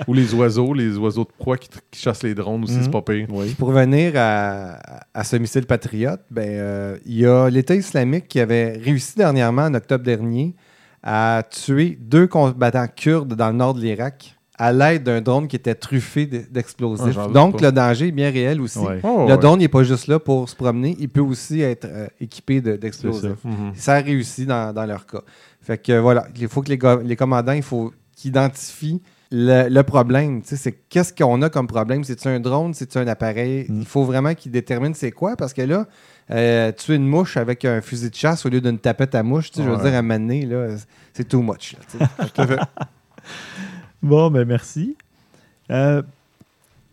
Ou les oiseaux, les oiseaux de proie qui, qui chassent les drones aussi, Mhm. c'est pas pire. Oui. Pour revenir à, à ce missile patriote, ben, euh, il y a l'État islamique qui avait réussi dernièrement, en octobre dernier, à tuer deux combattants kurdes dans le nord de l'Irak à l'aide d'un drone qui était truffé Ah, d'explosifs. doute Donc, pas. le danger est bien réel aussi. Ouais. Oh, le ouais. drone n'est pas juste là pour se promener, il peut aussi être euh, équipé de- d'explosifs. Mhm. ça. a réussi dans, dans leur cas. Fait que euh, voilà, il faut que les, commandants, il faut qu'ils identifient le, le problème, tu sais, c'est qu'est-ce qu'on a comme problème? C'est-tu un drone? C'est-tu un appareil? Mm. Il faut vraiment qu'il détermine c'est quoi, parce que là, euh, tuer une mouche avec un fusil de chasse au lieu d'une tapette à mouche, tu sais, je veux Ouais. dire, à mener, là, c'est too much. là, fait. Bon, ben merci. Euh,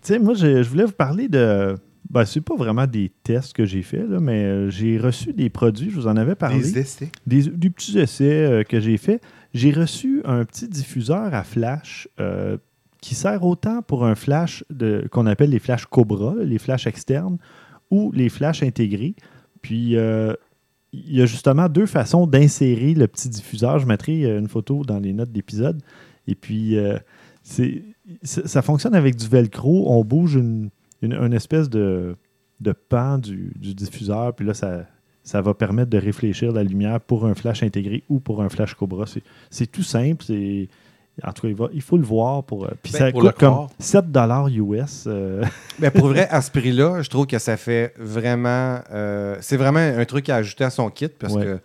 tu sais, moi, je, je voulais vous parler de. Ben, c'est pas vraiment des tests que j'ai fait, là, mais euh, j'ai reçu des produits, je vous en avais parlé. Des essais. des, des petits essais euh, que j'ai faits. J'ai reçu un petit diffuseur à flash euh, qui sert autant pour un flash de- qu'on appelle les flashs Cobra, les flashs externes, ou les flashs intégrés. Puis, il y a justement deux façons d'insérer le petit diffuseur. Je mettrai une photo dans les notes d'épisode. Et puis, euh, c'est, ça fonctionne avec du velcro. On bouge une, une, une espèce de, de pan du, du diffuseur. Puis là, ça, ça va permettre de réfléchir la lumière pour un flash intégré ou pour un flash Cobra. C'est, c'est tout simple. C'est, en tout cas, il, va- il faut le voir. Pour, euh, puis Ben, ça pour coûte comme croire. 7 US. euh, Mais pour vrai, à ce prix-là, je trouve que ça fait vraiment. euh, c'est vraiment un truc à ajouter à son kit parce Ouais. que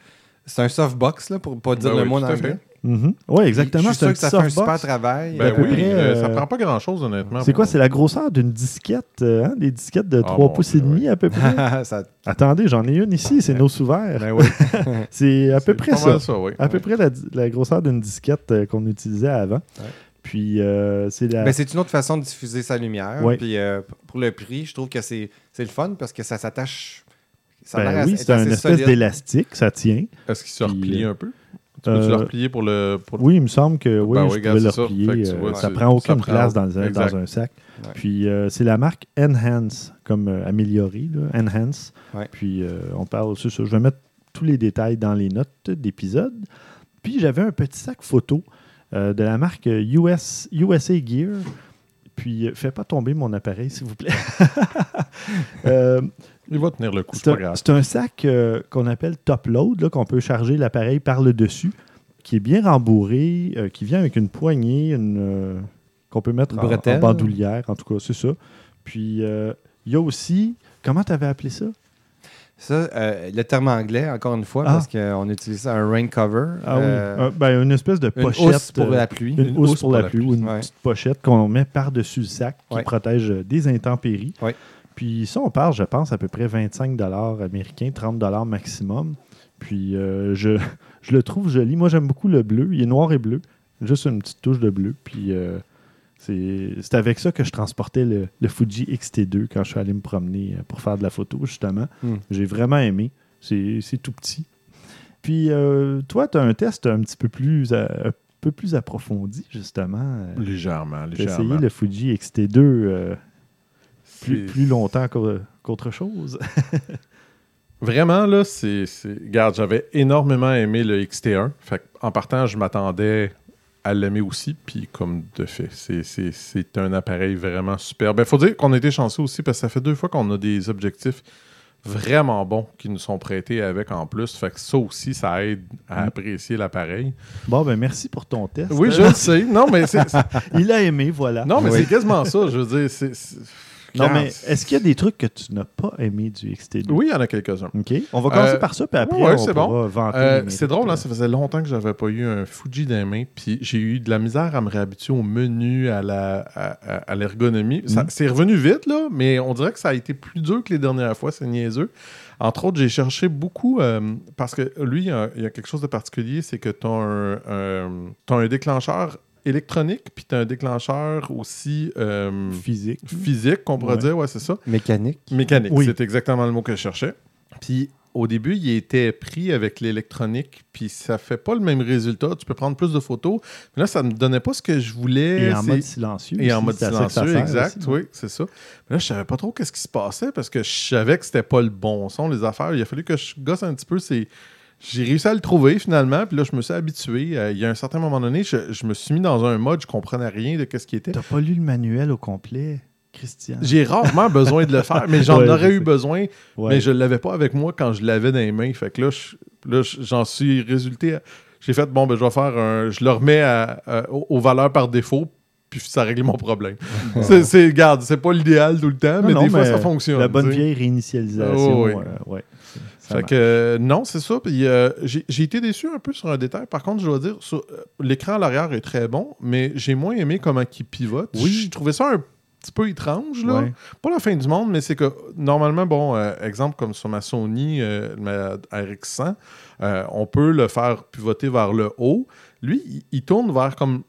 c'est un softbox, là, pour pas dire Ben le oui, mot en anglais. Mhm. Oui, exactement. Je suis C'est sûr un que ça petit fait un super travail. Ben peu oui, près, euh, ça euh, prend pas grand-chose, honnêtement. C'est quoi? C'est la grosseur d'une disquette, euh, hein? des disquettes de Ah, 3 mon pouces et demi à peu près? Ça- Attendez, j'en ai une ici, c'est nos sous-verts. ben oui. c'est à peu près ça. ça, oui. À peu près la, la grosseur d'une disquette euh, qu'on utilisait avant. Puis euh, c'est la. Ben, c'est une autre façon de diffuser sa lumière. Ouais. Puis euh, pour le prix, je trouve que c'est c'est le fun parce que ça s'attache. Ben oui, c'est un espèce d'élastique, ça tient. Est-ce qu'il se replie un peu? Tu peux-tu euh, le replier pour le. Pour le- Oui, il me semble que oui, Ben je oui, pouvais le ça. replier. Tu euh, vois, ça prend aucune ça prend- place dans, dans un sac. Ouais. Puis euh, c'est la marque Enhance, comme euh, amélioré, là, Enhance. Ouais. Puis euh, on parle, c'est ça. Je vais mettre tous les détails dans les notes d'épisode. Puis j'avais un petit sac photo euh, de la marque US, USA Gear. Puis euh, fais pas tomber mon appareil, s'il vous plaît. Euh, Il va tenir le coup, c'est c'est pas un, grave. c'est un sac euh, qu'on appelle top load, qu'on peut charger l'appareil par le dessus, qui est bien rembourré, euh, qui vient avec une poignée, une, qu'on peut mettre en, en bandoulière, en tout cas, c'est ça. Puis euh, il y a aussi, comment tu avais appelé ça? Ça, euh, le terme anglais, encore une fois, Ah. parce qu'on utilise ça, un rain cover. Ah Euh, oui, Un- ben, une espèce de Une pochette. housse pour euh, la pluie. une, housse pour, la pluie ou une Ouais. petite pochette qu'on met par-dessus le sac qui Ouais. protège euh, des intempéries. Ouais. Puis ça, on parle, je pense, à peu près 25 américains, 30 maximum. Puis euh, je, je le trouve joli. Moi, j'aime beaucoup le bleu. Il est noir et bleu. Juste une petite touche de bleu. Puis euh, c'est avec ça que je transportais le, le Fuji X-T2 quand je suis allé me promener euh, pour faire de la photo, justement. Hmm. J'ai vraiment aimé. C'est tout petit. Puis euh, toi, tu as un test un petit peu plus, un peu plus approfondi, justement. Euh, Légèrement, as essayé légèrement. le Fuji X-T2 euh, plus, longtemps qu'au- qu'autre chose. Vraiment, là, c'est. c'est- Regarde, j'avais énormément aimé le XT1. Fait en partant, je m'attendais à l'aimer aussi. Puis, comme de fait, c'est- un appareil vraiment super. Il faut dire qu'on a été chanceux aussi parce que ça fait deux fois qu'on a des objectifs vraiment bons qui nous sont prêtés avec en plus. Fait que ça aussi, ça aide à Mm. apprécier l'appareil. Bon, ben merci pour ton test. Oui, je le sais. Non, mais c'est- Il a aimé, voilà. Non, mais Oui. c'est quasiment ça. Je veux dire, c'est. Non, mais est-ce qu'il y a des trucs que tu n'as pas aimé du XT2? Oui, il y en a quelques-uns. OK. On va commencer Euh, par ça, puis après, ouais, on c'est pourra vanter Euh, c'est drôle, hein, ça faisait longtemps que j'avais pas eu un Fuji dans les mains, puis j'ai eu de la misère à me réhabituer au menu, à la à, à- à l'ergonomie. Mhm. C'est revenu vite, là, mais on dirait que ça a été plus dur que les dernières fois, c'est niaiseux. Entre autres, j'ai cherché beaucoup, euh, parce que lui, il y, a, il y a quelque chose de particulier, c'est que tu as un, un- t'as un déclencheur électronique, puis tu as un déclencheur aussi euh, Physique. physique, qu'on pourrait Ouais. dire, ouais, c'est ça. Mécanique. Mécanique, Oui. c'est exactement le mot que je cherchais. Puis au début, il était pris avec l'électronique, puis ça fait pas le même résultat. Tu peux prendre plus de photos. Mais là, ça ne me donnait pas ce que je voulais. Et en mode silencieux. et en mode silencieux, exact, aussi. oui, c'est ça. Mais là, je savais pas trop qu'est-ce qui se passait parce que je savais que c'était pas le bon son, les affaires. Il a fallu que je gosse un petit peu. C'est... J'ai réussi à le trouver finalement, puis là, je me suis habitué. Euh, il y a un certain moment donné, je, je me suis mis dans un mode, je comprenais rien de ce qui était. T'as pas lu le manuel au complet, Christian? J'ai rarement besoin de le faire, mais j'en Ouais, je aurais eu besoin Ouais. mais je ne l'avais pas avec moi quand je l'avais dans les mains. Fait que là, je- là, je- j'en suis résulté. à- J'ai fait, bon, ben, je vais faire un. Je le remets à- à- aux, valeurs par défaut, puis ça règle mon problème. C'est, c'est, regarde, c'est pas l'idéal tout le temps, mais non, des fois, mais ça fonctionne. La bonne vieille réinitialisation. Oh, oui. euh, ouais. Fait que euh, non, c'est ça. Puis euh, j'ai été déçu un peu sur un détail. Par contre, je dois dire, euh, l'écran à l'arrière est très bon, mais j'ai moins aimé comment il pivote. Oui. J'ai trouvé ça un petit peu étrange, là. Ouais. Pas la fin du monde, mais c'est que normalement, bon, euh, exemple comme sur ma Sony ma RX100, euh, on peut le faire pivoter vers le haut. Lui, il, il tourne vers comme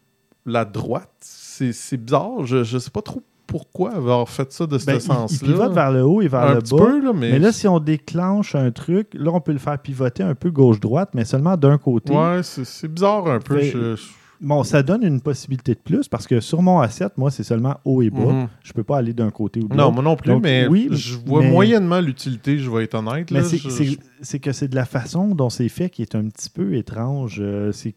la droite. C'est bizarre. Je, je sais pas trop pourquoi avoir fait ça de ce Ben, il- il, sens-là? pivote vers le haut et vers un le petit bas. peu, là, mais. Mais là, si on déclenche un truc, là, on peut le faire pivoter un peu gauche-droite, mais seulement d'un côté. Ouais, c'est bizarre un peu. Je- Bon, ça donne une possibilité de plus parce que sur mon A7, moi, c'est seulement haut et bas. Mhm. Je peux pas aller d'un côté ou de Non, l'autre. moi non plus, Donc, mais oui, je vois mais- moyennement l'utilité, je vais être honnête. Je- c'est que c'est de la façon dont c'est fait qui est un petit peu étrange. Euh, c'est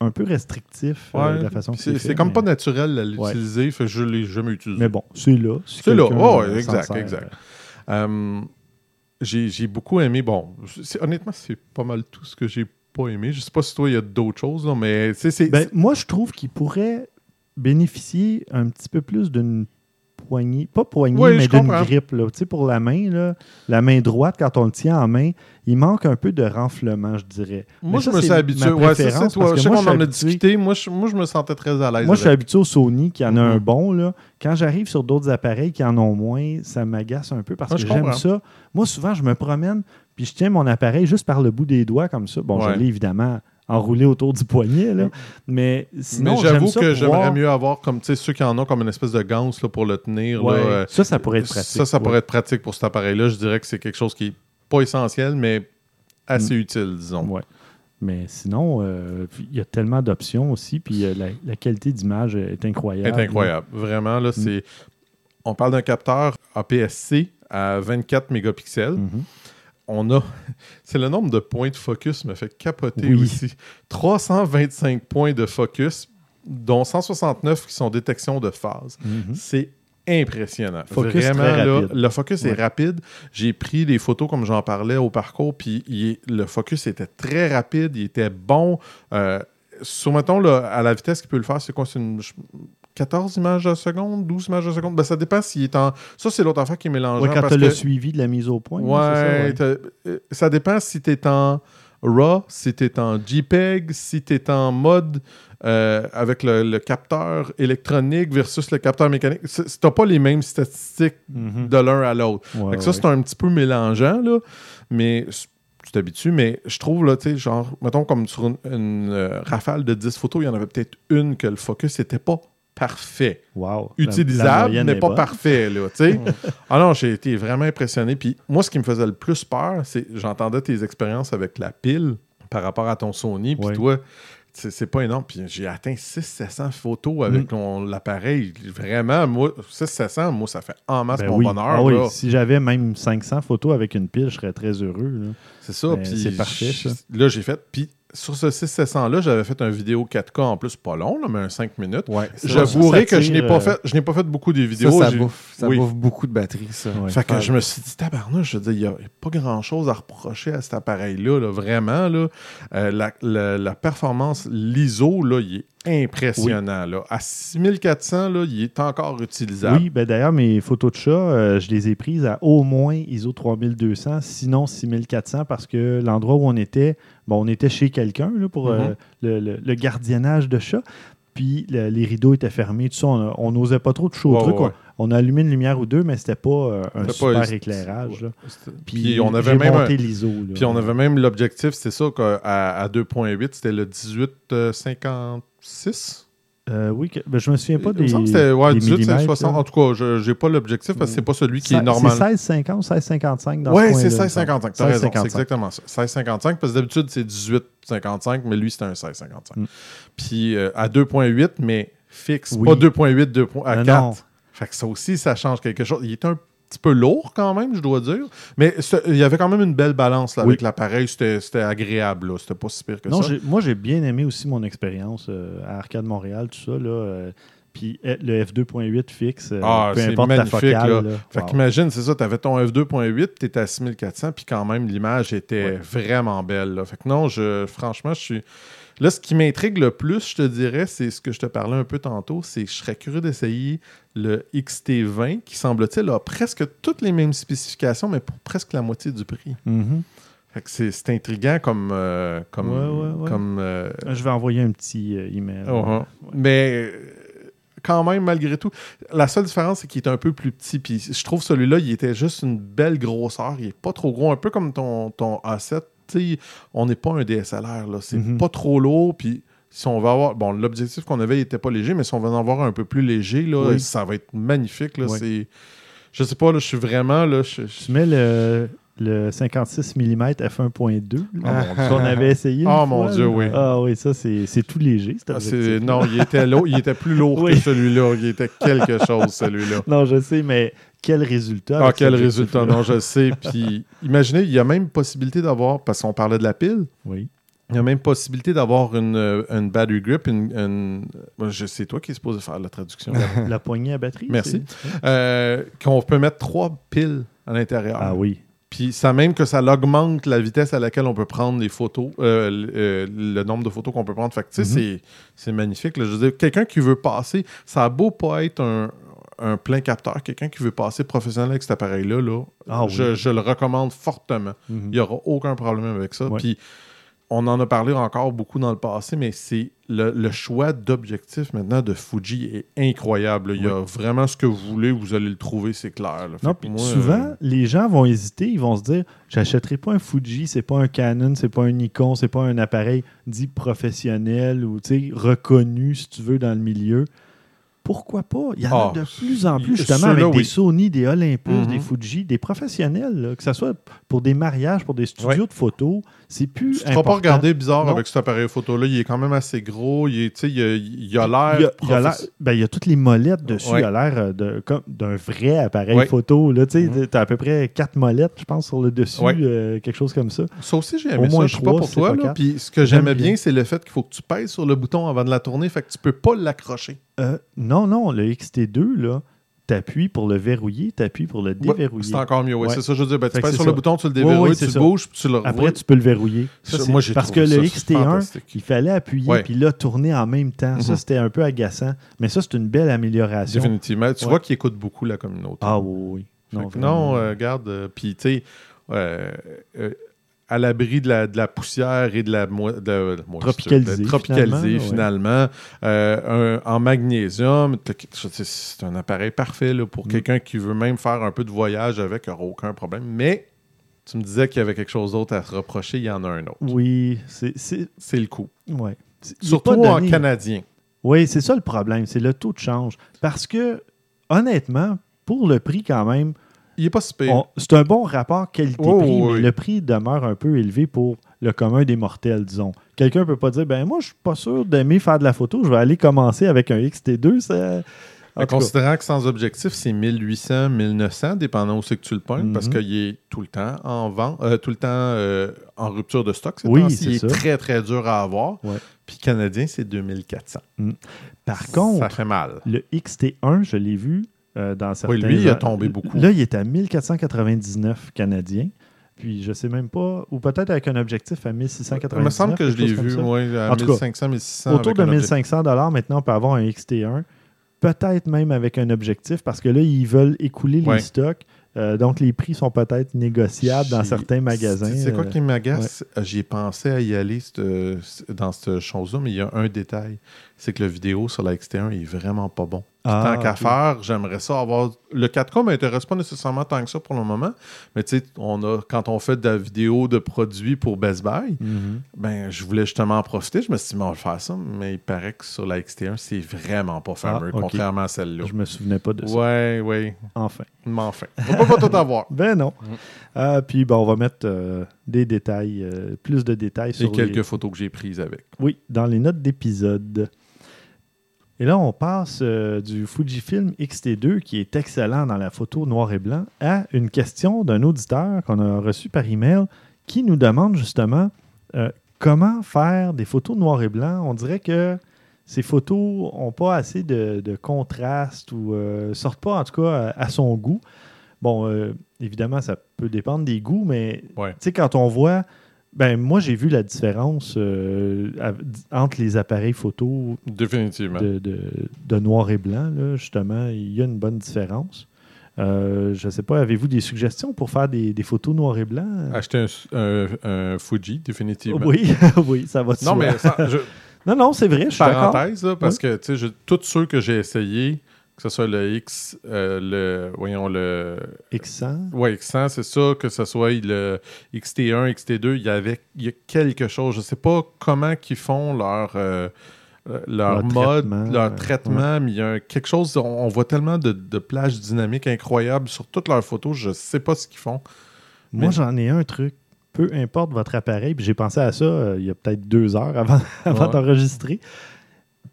un peu restrictif euh, Ouais, de la façon que c'est fait, comme mais- pas naturel à l'utiliser, fait que je l'ai jamais utilisé. Mais bon, c'est là. si C'est là, oh, euh, exact, sert, exact. Euh, j'ai j'ai beaucoup aimé. Bon, c'est- honnêtement, c'est pas mal tout ce que j'ai pas aimé. Je sais pas si toi, il y a d'autres choses, là, mais c'est. Ben, moi, je trouve qu'il pourrait bénéficier un petit peu plus d'une poignée, pas poignée, Oui, mais d'une grippe. Là. Tu sais, pour la main, là, la main droite, quand on le tient en main, il manque un peu de renflement, je dirais. moi, mais je ça, me suis habitué. Ouais, ça, c'est toi. Je sais qu'on en a discuté. Moi je, moi, je me sentais très à l'aise. Moi, je suis habitué au Sony qui en a un Mhm. bon. Là. Quand j'arrive sur d'autres appareils qui en ont moins, ça m'agace un peu parce que j'aime ça. Moi, souvent, je me promène puis je tiens mon appareil juste par le bout des doigts comme ça. Bon, Ouais. je l'ai évidemment enroulé autour du poignet, là. mais sinon, mais j'avoue que j'aimerais mieux avoir comme tu sais ceux qui en ont comme une espèce de ganse là, pour le tenir. Ouais, là, euh, ça, ça pourrait être pratique. Ça, ça ouais. pourrait être pratique pour cet appareil-là. Je dirais que c'est quelque chose qui est pas essentiel, mais assez utile, disons. Ouais. Mais sinon, euh, il y a tellement d'options aussi, puis euh, la, la qualité d'image est incroyable. C'est incroyable. Vraiment, Mm. là, c'est. On parle d'un capteur APS-C à 24 mégapixels. Mhm. On a. C'est le nombre de points de focus me fait capoter Oui. aussi. 325 points de focus, dont 169 qui sont détection de phase. Mhm. C'est impressionnant. Focus Vraiment, très là, le focus est rapide. J'ai pris des photos comme j'en parlais au parcours, puis est- le focus était très rapide, il était bon. Euh, sur, mettons, là, à la vitesse qu'il peut le faire, c'est quoi? C'est une, 14 images à seconde, 12 images à seconde? Ben, ça dépend s'il est en... Ça, c'est l'autre affaire qui est mélangeant. Ouais, quand tu as le que- suivi de la mise au point. Ouais, ça, euh, ça dépend si tu es en RAW, si tu es en JPEG, si tu es en mode euh, avec le, le capteur électronique versus le capteur mécanique. Tu n'as pas les mêmes statistiques Mhm. de l'un à l'autre. Ouais, ça, c'est un petit peu mélangeant, là, mais tu t'habitues, mais je trouve, là, tu sais, genre, mettons, comme sur une, une, euh, rafale de 10 photos, il y en avait peut-être une que le focus n'était pas parfait Wow. La- la utilisable, moyenne mais pas bonne. parfait, là, tu sais. ah non, j'ai été vraiment impressionné. Puis moi, ce qui me faisait le plus peur, c'est j'entendais tes expériences avec la pile par rapport à ton Sony, puis toi, c'est pas énorme. Puis j'ai atteint 600-700 photos avec Mm. l'appareil. Vraiment, moi, 600-700, moi, ça fait en masse Ben mon oui. bonheur. Ah oui, là. Si j'avais même 500 photos avec une pile, je serais très heureux. C'est ça. Ben, puis c'est parfait, ça. Là, j'ai fait. Puis sur ce 600-700-là, j'avais fait un vidéo 4K en plus, pas long, là, mais un 5 minutes. Ouais, J'avouerai que je n'ai pas euh, fait, je n'ai pas fait beaucoup de vidéos. ça, bouffe, ça oui. bouffe beaucoup de batterie, ça. Ouais. Fait que je me suis dit, tabarnouche, je veux dire, il n'y a pas grand-chose à reprocher à cet appareil-là, là, vraiment. Là. Euh, la, la- la performance, l'ISO, là, il est impressionnant. Là. À 6400, là, il est encore utilisable. Oui, ben d'ailleurs, mes photos de chat, euh, je les ai prises à au moins ISO 3200, sinon 6400, parce que l'endroit où on était, bon, on était chez quelqu'un là, pour euh, Mhm. le, le- le gardiennage de chat. Puis le- les rideaux étaient fermés, tout ça. On n'osait pas trop toucher au Ouais, truc. ouais, ouais. On, on a allumé une lumière ou deux, mais c'était pas euh, un super pas- éclairage. là. Puis, Puis on avait même un- monté l'ISO. là. Puis on avait même l'objectif, c'est ça, qu'à à 2.8, c'était le 1856. Euh, oui, que- ben, je me souviens pas Il des. me semble que c'était ouais, des 18, millimètres, 60. là. En tout cas, je n'ai pas l'objectif parce que c'est pas celui qui est normal. C'est 16,50 16,55 dans Ouais, ce c'est coin-là, il me 16,55. T'as semble. raison, c'est 16,55. exactement ça. 16,55 parce que d'habitude, c'est 18,55, mais lui, c'était un 16,55. Mm. Puis euh, à 2,8, mais fixe, Oui. pas 2,8, 2, à Non, 4. non. Fait que ça aussi, ça change quelque chose. Il est un petit peu lourd quand même, je dois dire. Mais il y avait quand même une belle balance là, Oui. avec l'appareil. C'était agréable. là. C'était pas si pire que Non, ça. moi, j'ai bien aimé aussi mon expérience euh, à Arcade Montréal, tout ça. Là, euh, puis euh, le F2.8 fixe, euh, Ah, peu importe magnifique, focale. là. là. Fait Wow. qu'imagine, c'est ça, tu avais ton F2.8, tu étais à 6400, puis quand même, l'image était Ouais. vraiment belle. là. Fait que non, je, franchement, je suis. Là, ce qui m'intrigue le plus, je te dirais, c'est ce que je te parlais un peu tantôt, c'est que je serais curieux d'essayer le XT20, qui semble-t-il a presque toutes les mêmes spécifications, mais pour presque la moitié du prix. Mhm. Que c'est intriguant comme. euh, comme, Ouais, ouais, ouais. comme euh, Je vais envoyer un petit euh, email. uh-huh. Mais euh, quand même, malgré tout, la seule différence, c'est qu'il est un peu plus petit. Puis je trouve celui-là, il était juste une belle grosseur. Il est pas trop gros, un peu comme ton, ton A7. On n'est pas un DSLR. là. C'est Mhm. pas trop lourd. Puis si on va avoir. Bon, l'objectif qu'on avait, il était pas léger, mais si on va en avoir un peu plus léger, là, Oui. ça va être magnifique. Là, Oui. c'est... Je sais pas, là, je suis vraiment. Là, je- je- Tu mets le, le 56 mm f1.2 là, Oh, mon qu'on avait essayé. Oh, mon Dieu, là. oui. Ah oui, ça, c'est tout léger. Ah, non, il était, lourd, il était plus lourd Oui. que celui-là. Il était quelque chose, celui-là. Non, je sais, mais quel résultat. Ah, quel résultat, non, je sais. Puis, imaginez, il y a même possibilité d'avoir, parce qu'on parlait de la pile, Oui. il y a même possibilité d'avoir une, euh, une battery grip, une, je sais toi qui est supposé faire la traduction. La poignée à batterie. Merci. Euh, qu'on peut mettre trois piles à l'intérieur. Ah oui. Puis ça même que ça augmente la vitesse à laquelle on peut prendre les photos, euh, le, euh, le nombre de photos qu'on peut prendre. Fait que tu sais, Mhm. c'est- c'est magnifique. là. Je veux dire, quelqu'un qui veut passer, ça a beau pas être un, un plein capteur, quelqu'un qui veut passer professionnel avec cet appareil-là, là, Ah oui. je, je le recommande fortement. Mhm. Il n'y aura aucun problème avec ça. Ouais. Puis on en a parlé encore beaucoup dans le passé, mais c'est le, le choix d'objectif maintenant de Fuji est incroyable. Il y a vraiment ce que vous voulez, vous allez le trouver, c'est clair. Non, moi, souvent, euh, les gens vont hésiter, ils vont se dire j'achèterai pas un Fuji, c'est pas un Canon, c'est pas un Nikon, c'est pas un appareil dit professionnel ou reconnu, si tu veux, dans le milieu. Pourquoi pas? Il y en Ah, a de plus en plus, justement, avec des oui. Sony, des Olympus, Mhm. des Fuji, des professionnels, là, que ce soit pour des mariages, pour des studios de photos, c'est plus. Tu ne feras pas regarder bizarre Non. avec cet appareil photo-là. Il est quand même assez gros. Il, est, il, a, il a l'air. Il y a, il a ben, il y a toutes les molettes dessus. Ouais. Il a l'air euh, d'un vrai appareil photo. Tu Mhm. as à peu près quatre molettes, je pense, sur le dessus, euh, quelque chose comme ça. Ça aussi, j'ai Au aimé ça. moins Je sais pas pour toi. c'est pas là. quatre. Puis ce que J'aime j'aimais bien. bien, c'est le fait qu'il faut que tu pèses sur le bouton avant de la tourner. Fait que tu peux pas l'accrocher. Euh, non, non, le XT2, là, t'appuies pour le verrouiller, t'appuies pour le déverrouiller. C'est encore mieux. Ouais. c'est ça. Je veux dire, ben, tu c'est sur ça. le bouton, tu le déverrouilles, ouais, tu le bouges, puis tu le Après, tu peux le verrouiller. Ça, moi, parce que le ça XT1, fantastique. il fallait appuyer puis là tourner en même temps. Ça, Mhm. c'était un peu agaçant. Mais ça, c'est une belle amélioration. Définitivement. Tu vois qu'il écoute beaucoup la communauté. Ah oui, oui. Fait Non, non, euh, regarde, euh, puis tu sais, euh, à l'abri de la, de la poussière et de la de- de- Tropicalisé, tropicalisé finalement, ouais. euh, un- en magnésium, c'est un appareil parfait là, pour Mm. quelqu'un qui veut même faire un peu de voyage avec, il n'y aura aucun problème. Mais tu me disais qu'il y avait quelque chose d'autre à se reprocher, il y en a un autre. Oui, c'est. le coup. Ouais. Surtout en canadien. Oui, c'est ça le problème, c'est le taux de change. Parce que, honnêtement, pour le prix quand même, Il n'est pas si pire. c'est un bon rapport qualité-prix, Oh, mais oui. le prix demeure un peu élevé pour le commun des mortels, disons. Quelqu'un peut pas dire, ben moi, je suis pas sûr d'aimer faire de la photo, je vais aller commencer avec un XT2. Ça... En considérant que sans objectif, c'est 1800, 1900, dépendant où c'est que tu le pognes, parce Mhm. qu'il est tout le temps en vente, euh, tout le temps euh, en rupture de stock. Oui, c'est Il est ça. très, très dur à avoir. Ouais. Puis canadien, c'est 2400. par Ça contre, fait mal. le XT1, je l'ai vu euh, dans certains... Oui, lui, il a tombé beaucoup. Là, il est à 1499 canadiens. Puis je sais même pas, ou peut-être avec un objectif à 1699. Il me semble que je l'ai vu, moi, à En tout cas, 1500, 1600. Autour de un objectif. 1500 dollars maintenant, on peut avoir un XT1. Peut-être même avec un objectif, parce que là, ils veulent écouler Ouais. les stocks. Euh, donc, les prix sont peut-être négociables dans certains magasins. C'est quoi Euh, qui m'agace? J'y ai pensé à y aller dans cette chose-là, mais il y a un détail. C'est que le vidéo sur la XT1 est vraiment pas bon. Ah, tant qu'à faire, j'aimerais ça avoir. Le 4K m'intéresse pas nécessairement tant que ça pour le moment, mais tu sais, on a quand on fait de la vidéo de produits pour Best Buy, Mhm. ben je voulais justement en profiter. Je me suis dit, mais on va faire ça, mais il paraît que sur la XT1, c'est vraiment pas fameux, Ah, ok. contrairement à celle-là. Je me souvenais pas de ça. Ouais, ouais, Enfin. mais enfin. On va pas tout avoir. Ben non. Mm. Euh, puis, bon, on va mettre euh, des détails, euh, plus de détails Et sur quelques les- photos que j'ai prises avec. Oui, dans les notes d'épisode. Et là, on passe euh, du Fujifilm X-T2, qui est excellent dans la photo noir et blanc, à une question d'un auditeur qu'on a reçu par email qui nous demande justement euh, comment faire des photos noir et blanc. On dirait que ces photos n'ont pas assez de, de contraste ou euh, sortent pas, en tout cas, à, à son goût. Bon, euh, évidemment, ça peut dépendre des goûts, mais Ouais. tu sais, quand on voit. Ben, moi, j'ai vu la différence euh, entre les appareils photo Définitivement. de, de- de noir et blanc. là, justement, il y a une bonne différence. Euh, je ne sais pas, avez-vous des suggestions pour faire des, des photos noir et blanc? Acheter un, un- un Fuji, définitivement. Oui, oui, ça va Non, mais ça- je- Non, non, c'est vrai, je suis d'accord. parenthèse, là, parce que sais, je- tous ceux que j'ai essayés, que ce soit le X, euh, le. Voyons, le. X100. Ouais, X100, c'est ça, que ce soit le XT1, XT2, il y avait il y a quelque chose. Je sais pas comment qu'ils font leur. euh, leur Leur mode, traitement, leur ouais. traitement, mais il y a quelque chose, on, on voit tellement de, de plages dynamiques incroyables sur toutes leurs photos, je sais pas ce qu'ils font. Moi, Mais- j'en ai un truc. Peu importe votre appareil, puis j'ai pensé à ça euh, il y a peut-être deux heures avant, avant Ouais. d'enregistrer.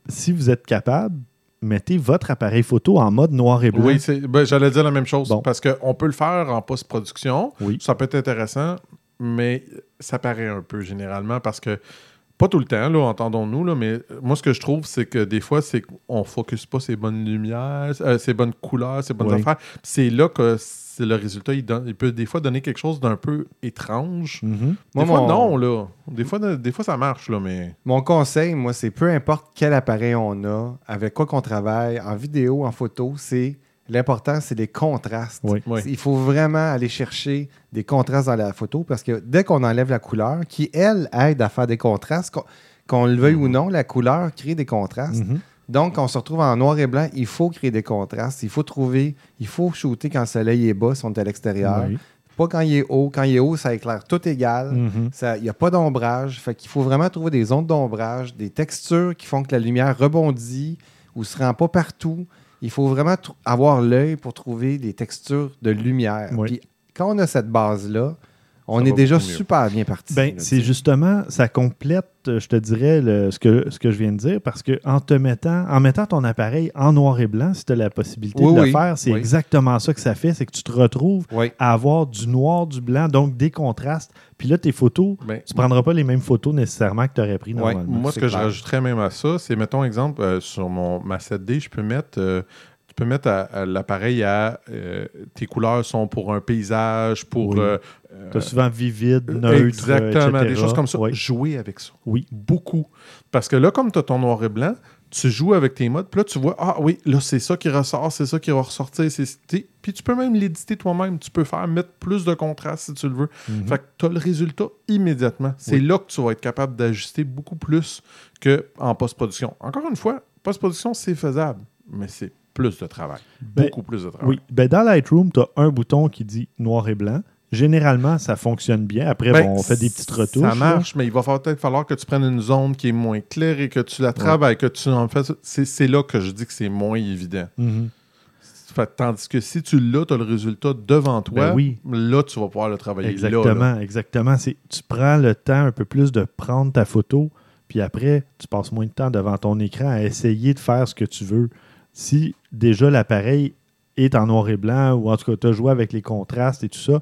Si vous êtes capable, mettez votre appareil photo en mode noir et blanc. Oui, ben, j'allais dire la même chose, Bon. parce qu'on peut le faire en post-production, Oui. ça peut être intéressant, mais ça paraît un peu généralement parce que, pas tout le temps, là, entendons-nous, là, mais moi, ce que je trouve, c'est que des fois, c'est qu'on ne focus pas ces bonnes lumières, euh, ces bonnes couleurs, ces bonnes Oui. affaires. C'est là que le résultat, il, donne- il peut des fois donner quelque chose d'un peu étrange. Mhm. Des Moi, fois, mon- non, là. Des fois, des fois, ça marche, là, mais... Mon conseil, moi, c'est peu importe quel appareil on a, avec quoi qu'on travaille, en vidéo, en photo, c'est l'important, c'est les contrastes. Oui. Oui. Il faut vraiment aller chercher des contrastes dans la photo parce que dès qu'on enlève la couleur, qui, elle, aide à faire des contrastes, qu'on, le veuille ou non, la couleur crée des contrastes. Mhm. Donc, on se retrouve en noir et blanc, il faut créer des contrastes, il faut trouver, il faut shooter quand le soleil est bas, si on est à l'extérieur. Oui. Pas quand il est haut. Quand il est haut, ça éclaire tout égal. Mhm. Il n'y a pas d'ombrage. Fait qu'il faut vraiment trouver des zones d'ombrage, des textures qui font que la lumière rebondit ou ne se rend pas partout. Il faut vraiment avoir l'œil pour trouver des textures de lumière. Oui. Puis quand on a cette base-là, on Ça est déjà super bien parti. Ben, c'est justement, ça complète, euh, je te dirais, le- ce, que, ce que je viens de dire, parce que en te mettant, en mettant ton appareil en noir et blanc, si tu as la possibilité Oui, de le faire, c'est Oui. exactement ça que ça fait, c'est que tu te retrouves Oui. à avoir du noir, du blanc, donc des contrastes. Puis là, tes photos, ben, tu prendras pas les mêmes photos nécessairement que tu aurais pris normalement. Moi, ce c'est que je rajouterais même à ça, c'est, mettons, exemple, euh, sur mon, ma 7D, je peux mettre, euh, tu peux mettre à- à l'appareil à euh, tes couleurs sont pour un paysage, pour. Oui. euh, Tu as souvent vivide, neutre, exactement, etc. des choses comme ça. Oui. Jouer avec ça. Oui. Beaucoup. Parce que là, comme tu as ton noir et blanc, tu joues avec tes modes, puis là, tu vois, ah oui, là, c'est ça qui ressort, c'est ça qui va ressortir. Puis tu peux même l'éditer toi-même. Tu peux faire mettre plus de contraste si tu le veux. Mhm. Fait que tu as le résultat immédiatement. C'est Oui. là que tu vas être capable d'ajuster beaucoup plus qu'en post-production. Encore une fois, post-production, c'est faisable, mais c'est plus de travail. Ben, beaucoup plus de travail. Oui. Ben, dans Lightroom, tu as un bouton qui dit noir et blanc. Généralement, ça fonctionne bien. Après, Ben, bon, on fait des petites retouches. Ça là. marche, mais il va peut-être falloir que tu prennes une zone qui est moins claire et que tu la travailles, que tu en fais. C'est, là que je dis que c'est moins évident. Mhm. Fait- tandis que si tu l'as, tu as le résultat devant toi, Ben oui. là, tu vas pouvoir le travailler. Exactement, là. exactement. Tu prends le temps un peu plus de prendre ta photo, puis après, tu passes moins de temps devant ton écran à essayer de faire ce que tu veux. Si déjà l'appareil est en noir et blanc, ou en tout cas, tu as joué avec les contrastes et tout ça,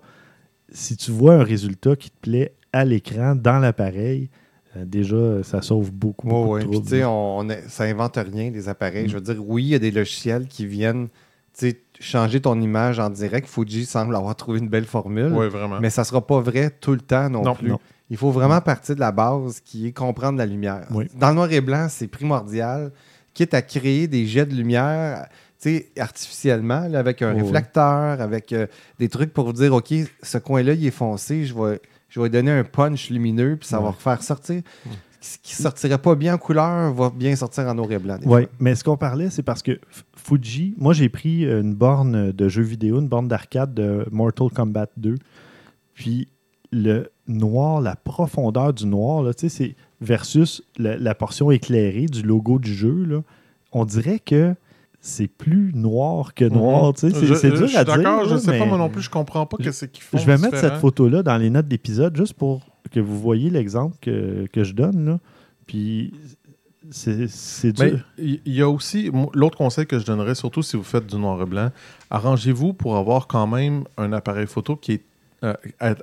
si tu vois un résultat qui te plaît à l'écran, dans l'appareil, euh, déjà, ça sauve beaucoup, beaucoup ouais. de Puis, troubles. tu sais, on, ça invente rien, les appareils. Mm. Je veux dire, oui, il y a des logiciels qui viennent changer ton image en direct. Fuji semble avoir trouvé une belle formule. Oui, vraiment. Mais ça ne sera pas vrai tout le temps non, Non, plus. non. Il faut vraiment partir de la base qui est comprendre la lumière. Oui. Dans le noir et blanc, c'est primordial. Quitte à créer des jets de lumière tu sais, artificiellement, là, avec un oui. réflecteur, avec euh, des trucs pour vous dire OK, ce coin-là, il est foncé, je vais, je vais donner un punch lumineux, puis ça va refaire sortir. Ce qui sortirait pas bien en couleur va bien sortir en noir et blanc. Oui, mais ce qu'on parlait, c'est parce que Fuji, moi j'ai pris une borne de jeux vidéo, une borne d'arcade de Mortal Kombat 2. Puis le noir, la profondeur du noir, là, c'est versus la, la portion éclairée du logo du jeu, là, on dirait que c'est plus noir que noir. tu sais, c'est- C'est je dur suis à dire. D'accord, je là, sais pas moi non plus, je comprends pas Je- qu'est-ce qu'ils font. Je vais mettre cette photo-là dans les notes d'épisode juste pour que vous voyez l'exemple que, que je donne. Là. Puis c'est c'est Mais dur. il y a aussi, l'autre conseil que je donnerais, surtout si vous faites du noir et blanc, arrangez-vous pour avoir quand même un appareil photo qui est euh,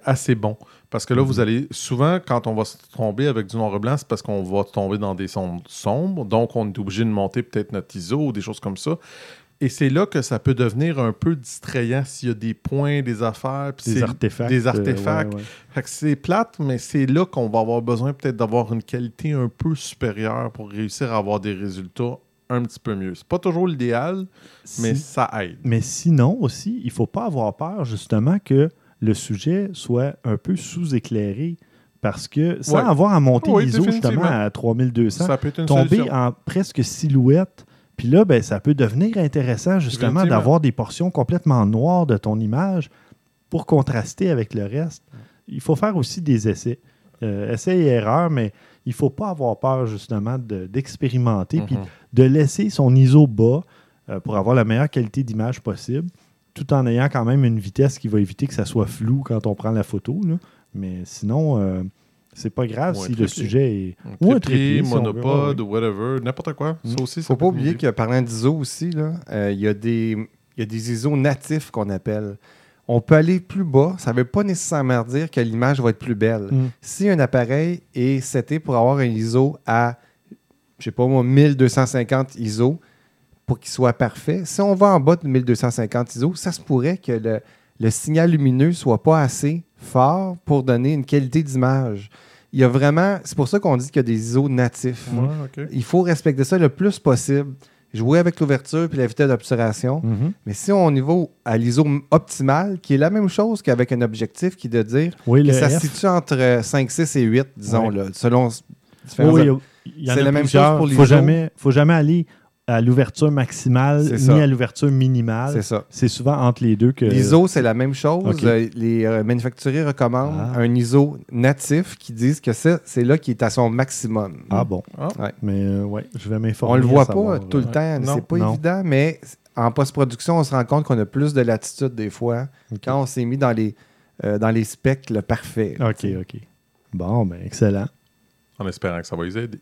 assez bon. Parce que là, Mhm. vous allez, souvent, quand on va se tomber avec du noir et blanc, c'est parce qu'on va tomber dans des sons sombres. Donc, on est obligé de monter peut-être notre ISO ou des choses comme ça. Et c'est là que ça peut devenir un peu distrayant s'il y a des points, des affaires. puis Des artefacts. Des euh, artefacts. ouais, ouais. Fait que c'est plate, mais c'est là qu'on va avoir besoin peut-être d'avoir une qualité un peu supérieure pour réussir à avoir des résultats un petit peu mieux. C'est pas toujours l'idéal, mais Si- ça aide. Mais sinon aussi, il ne faut pas avoir peur justement que le sujet soit un peu sous-éclairé. Parce que sans Ouais. avoir à monter Oui, l'ISO justement à 3200, Ça peut être une tomber en presque silhouette, puis là, ben, ça peut devenir intéressant justement d'avoir des portions complètement noires de ton image pour contraster avec le reste. Il faut faire aussi des essais. Euh, essais et erreurs, mais il ne faut pas avoir peur justement de- d'expérimenter puis Mhm. de laisser son ISO bas euh, pour avoir la meilleure qualité d'image possible, tout en ayant quand même une vitesse qui va éviter que ça soit flou quand on prend la photo. là. Mais sinon, euh, c'est pas grave Ou si le sujet est. Un Ou un trépied, si monopode, ou whatever, n'importe quoi. Mm. Ça aussi, ça faut peut pas oublier que parlant d'ISO aussi, là, euh, il y, a des- il y a des ISO natifs qu'on appelle. On peut aller plus bas. Ça ne veut pas nécessairement dire que l'image va être plus belle. Mm. Si un appareil est seté pour avoir un ISO à, je sais pas moi, 1250 ISO pour qu'il soit parfait, si on va en bas de 1250 ISO, ça se pourrait que le, le signal lumineux soit pas assez fort pour donner une qualité d'image. Il y a vraiment, c'est pour ça qu'on dit qu'il y a des ISO natifs. Ouais. Il faut respecter ça le plus possible. Jouer avec l'ouverture puis la vitesse d'obturation. Mhm. Mais si on y va à l'ISO optimal, qui est la même chose qu'avec un objectif qui est de dire Oui, que ça F, se situe entre 5, 6 et 8, disons, Ouais. là, selon différents oui, il C'est la même chose pour l'ISO. jamais, faut jamais aller à l'ouverture maximale ni à l'ouverture minimale. C'est ça. C'est souvent entre les deux que. L'ISO, c'est la même chose. Euh, Les euh, manufacturiers recommandent Ah. un ISO natif qui disent que ça, c'est là qui est à son maximum. Ah bon? Ah. Ouais. Mais euh, ouais, je vais m'informer. On le à voit savoir, pas tout le euh, temps. Non, c'est pas non. évident, mais en post-production, on se rend compte qu'on a plus de latitude des fois quand on s'est mis dans les, euh, dans les specs le parfait. OK. OK. Bon, ben excellent. En espérant que ça va les aider.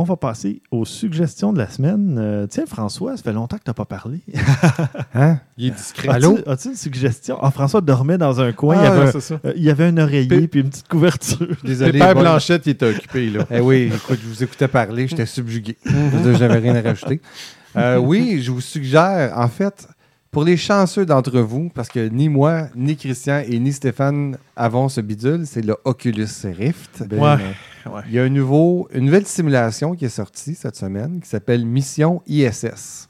On va passer aux suggestions de la semaine. Euh, tiens, François, ça fait longtemps que tu n'as pas parlé. Hein? Il est discret. As-tu- Allô? As-tu une suggestion? Ah, François dormait dans un coin. il, y Ah, avait un, euh, il y avait un oreiller P- puis une petite couverture. Désolé. Pépère bon- Blanchette, il était occupé, là. Eh oui, écoute, je vous écoutais parler, j'étais subjugué. Je J'avais rien à rajouter. Euh, oui, je vous suggère, en fait, pour les chanceux d'entre vous, parce que ni moi, ni Christian et ni Stéphane avons ce bidule, c'est le Oculus Rift. Ben, Ouais. euh, Ouais. Il y a un nouveau, une nouvelle simulation qui est sortie cette semaine qui s'appelle Mission ISS.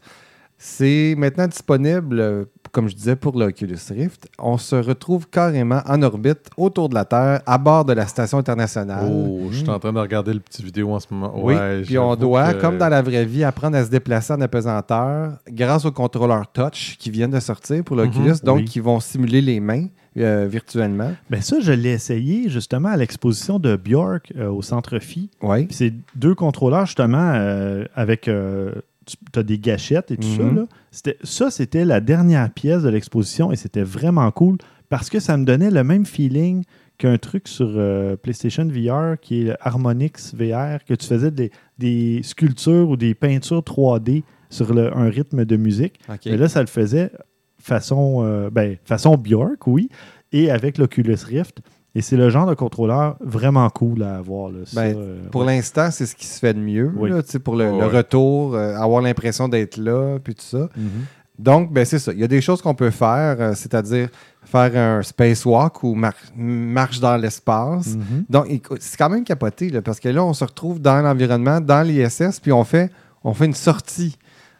C'est maintenant disponible, euh, comme je disais, pour l'Oculus Rift. On se retrouve carrément en orbite autour de la Terre, à bord de la station internationale. Oh, je suis en train de regarder le petit vidéo en ce moment. Oui, Ouais, puis on doit, que- comme dans la vraie vie, apprendre à se déplacer en apesanteur grâce aux contrôleurs touch qui viennent de sortir pour l'Oculus, Mhm, donc oui. qui vont simuler les mains euh, virtuellement. ben ça, je l'ai essayé justement à l'exposition de Bjork euh, au Centre Phi. Oui. Puis c'est deux contrôleurs justement euh, avec. Tu as des gâchettes et tout ça. Mhm. là. Ça, c'était la dernière pièce de l'exposition et c'était vraiment cool parce que ça me donnait le même feeling qu'un truc sur euh, PlayStation VR qui est le Harmonix VR, que tu faisais des, des sculptures ou des peintures 3D sur le- un rythme de musique. OK. Mais là, ça le faisait façon, euh, ben, façon Bjork, oui, et avec l'Oculus Rift. Et c'est le genre de contrôleur vraiment cool à avoir. Là, ça, Ben, euh, Pour ouais. l'instant, c'est ce qui se fait de mieux. Oui. là, pour le, Ouais, le ouais. retour, euh, avoir l'impression d'être là, puis tout ça. Mhm. Donc, ben, c'est ça. Il y a des choses qu'on peut faire, euh, c'est-à-dire faire un spacewalk ou mar- marche dans l'espace. Mhm. Donc, c'est quand même capoté, là, parce que là, on se retrouve dans l'environnement, dans l'ISS, puis on fait, on fait une sortie.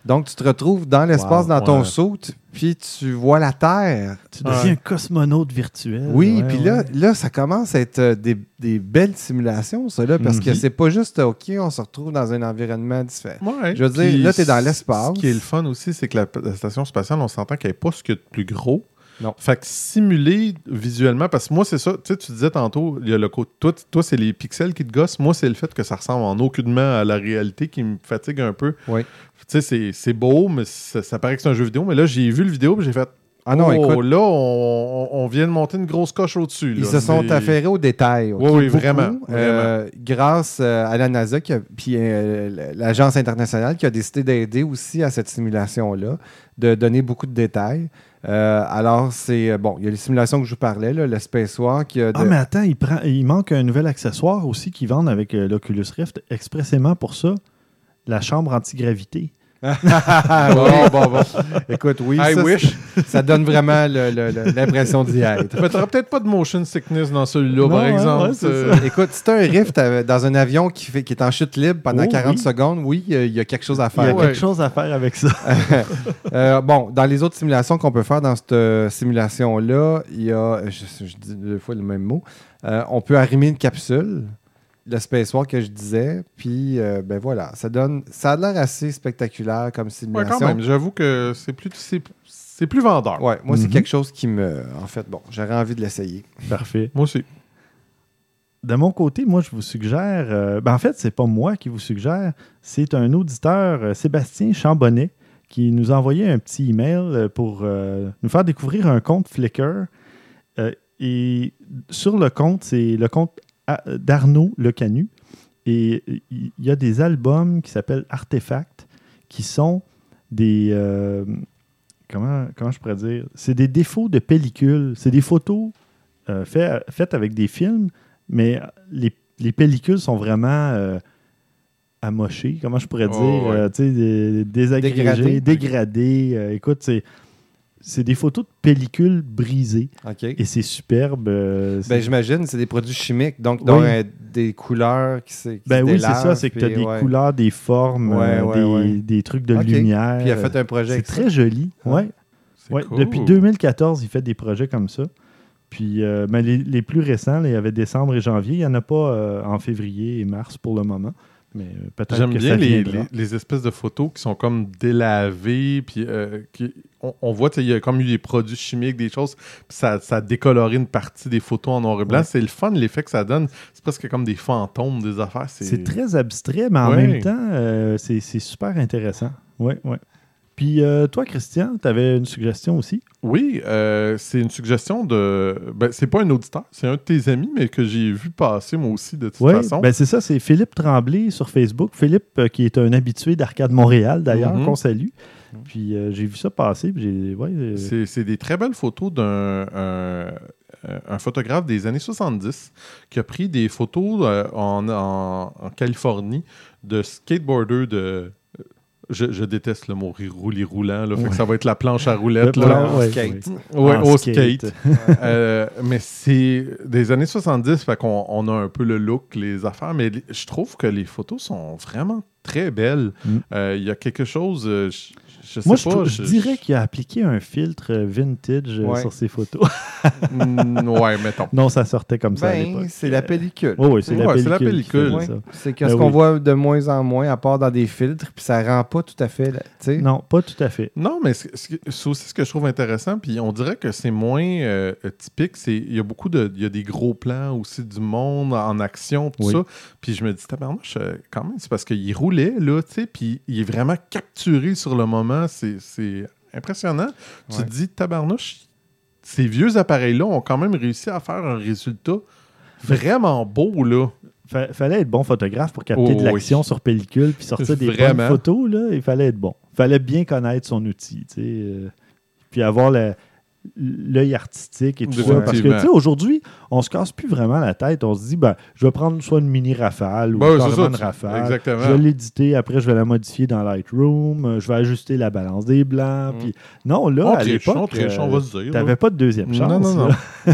Donc, tu te retrouves dans l'espace, Wow, dans ton ouais. saut, puis tu vois la Terre. Tu deviens Ouais. un cosmonaute virtuel. Oui, puis ouais. là, là, ça commence à être euh, des, des belles simulations, ça, là, parce que Mhm. c'est pas juste, OK, on se retrouve dans un environnement différent. Ouais. Je veux dire, là, t'es dans c- l'espace. Ce qui est le fun aussi, c'est que la, la station spatiale, on s'entend qu'elle n'est pas ce qu'il y a de plus gros. Non. Fait que simuler visuellement, parce que moi, c'est ça, tu sais, tu disais tantôt, il y a le côté, toi, toi c'est les pixels qui te gossent. Moi, c'est le fait que ça ressemble en aucunement à la réalité qui me fatigue un peu. Oui. Tu sais, c'est- beau, mais ça, ça paraît que c'est un jeu vidéo. Mais là, j'ai vu le vidéo et j'ai fait. Ah non, oh, écoute, là, on, vient de monter une grosse coche au-dessus. Ils là. se sont C'est- affairés aux détails. ok, Oui, oui, beaucoup, vraiment, euh, grâce euh, à la NASA, qui a- puis euh, l'Agence internationale qui a décidé d'aider aussi à cette simulation-là, de donner beaucoup de détails. Euh, alors, c'est euh, bon, il y a les simulations que je vous parlais, là, le Spacewalk. il y a de- Ah, mais attends, il, prend, il manque un nouvel accessoire aussi qu'ils vendent avec euh, l'Oculus Rift expressément pour ça la chambre antigravité. Bon, bon, bon. Écoute, oui, I ça, wish. ça donne vraiment l'impression d'y être. Mais t'auras peut-être pas de motion sickness dans celui-là, par exemple. ouais, Euh, Écoute, si tu un rift dans un avion qui, fait, qui est en chute libre pendant Oh, 40 oui. secondes, oui, il y a- il y, a quelque chose à Il y a faire. Ouais. quelque chose à faire avec ça. Euh, bon, dans les autres simulations qu'on peut faire dans cette euh, simulation-là, il y a, je, je dis deux fois le même mot, Euh, on peut arrimer une capsule, le spacewalk que je disais, puis euh, ben voilà, ça donne, ça a l'air assez spectaculaire comme ouais, simulation. quand même. J'avoue que c'est plus, c'est, c'est plus vendeur. Ouais, moi, c'est Mhm. quelque chose qui me. En fait, bon, j'aurais envie de l'essayer. Parfait. Moi aussi. De mon côté, moi, je vous suggère. euh, ben, en fait, c'est pas moi qui vous suggère, c'est un auditeur, euh, Sébastien Chambonnet, qui nous a envoyé un petit email pour euh, nous faire découvrir un compte Flickr. Euh, et sur le compte, c'est le compte d'Arnaud Lecanu. Et il y a des albums qui s'appellent Artefacts, qui sont des. euh, comment, comment je pourrais dire? C'est des défauts de pellicule. C'est des photos euh, fait- faites avec des films, mais les, les pellicules sont vraiment euh, amochées, comment je pourrais Oh, dire, ouais. désagrégées, Dégradées. dégradées. Écoute, c'est, c'est des photos de pellicules brisées et c'est superbe. euh, Ben, j'imagine, c'est des produits chimiques, donc dont, Oui. euh, des couleurs qui se. ben oui, c'est ça, c'est que tu as des ouais. couleurs, des formes, Ouais, euh, ouais, des, des trucs de lumière. Puis il a fait un projet c'est très joli. Ah. Ouais. Cool. Depuis 2014, il fait des projets comme ça. Puis ben, les, les plus récents, là, il y avait décembre et janvier. Il n'y en a pas en février et mars pour le moment. Mais euh, peut-être J'aime bien ça les, viendra. les- les espèces de photos qui sont comme délavées, puis euh, qui- on, on voit, tu sais, il y a comme eu des produits chimiques, des choses, puis ça, ça a décoloré une partie des photos en noir et blanc. Ouais. C'est le fun, l'effet que ça donne. C'est presque comme des fantômes, des affaires. C'est C'est très abstrait, mais en Ouais. même temps, euh, c'est c'est super intéressant. Oui, oui. Puis euh, toi, Christian, tu avais une suggestion aussi? Oui, euh, c'est une suggestion de. Ben, c'est pas un auditeur, c'est un de tes amis, mais que j'ai vu passer moi aussi de toute Oui, façon. ben c'est ça, c'est Philippe Tremblay sur Facebook. Philippe, euh, qui est un habitué d'Arcade Montréal, d'ailleurs, Mhm. qu'on salue. Puis euh, j'ai vu ça passer, puis. Ouais, C'est c'est des très belles photos d'un un, photographe des années 70 qui a pris des photos en, en- en Californie de skateboarders de. Je, je déteste le mot roulis roulant, là, fait que ça va être la planche à roulettes. Là. plan, ouais, skate. ouais. Ouais, En au skate. skate. Euh, mais c'est des années 70, fait qu'on on a un peu le look, les affaires, mais je trouve que les photos sont vraiment très belles. Euh, Mm. Il y a quelque chose, euh, je, je sais Moi, je, pas. trou- je dirais qu'il a appliqué un filtre euh, vintage euh, Ouais. sur ses photos. Mm, ouais, mettons. non, ça sortait comme ça à Ben, l'époque. c'est la pellicule. Oui, oui, c'est la Ouais, pellicule. la Ouais. C'est qu'est-ce Ben qu'on oui. voit de moins en moins, à part dans des filtres, puis ça rend pas tout à fait. Non, pas tout à fait. Non, mais c'est aussi ce que je trouve intéressant. Puis on dirait que c'est moins euh, typique. C'est Il y a beaucoup de. Il y a des gros plans aussi du monde en action, tout Oui. ça. Puis je me dis, tabarnouche, quand même, c'est parce qu'il roulait, là, tu sais. Puis il est vraiment capturé sur le moment. C'est- C'est impressionnant. Tu te dis, tabarnouche, ces vieux appareils-là ont quand même réussi à faire un résultat vraiment beau, là. Fa- fallait être bon photographe pour capter Oh, de l'action sur pellicule puis sortir des Vraiment. bonnes photos. Là, il fallait être bon. fallait bien connaître son outil. tu sais, euh, puis avoir le- l'œil artistique et tout ça. Parce que tu sais, aujourd'hui, on se casse plus vraiment la tête. On se dit, ben, je vais prendre soit une mini rafale ou Ben, carrément une tu- rafale. exactement. Je vais l'éditer, après je vais la modifier dans Lightroom, euh, je vais ajuster la balance des blancs. Mm. puis- Non, là, on à l'époque, euh. T'avais pas de deuxième chance. Non, non, non.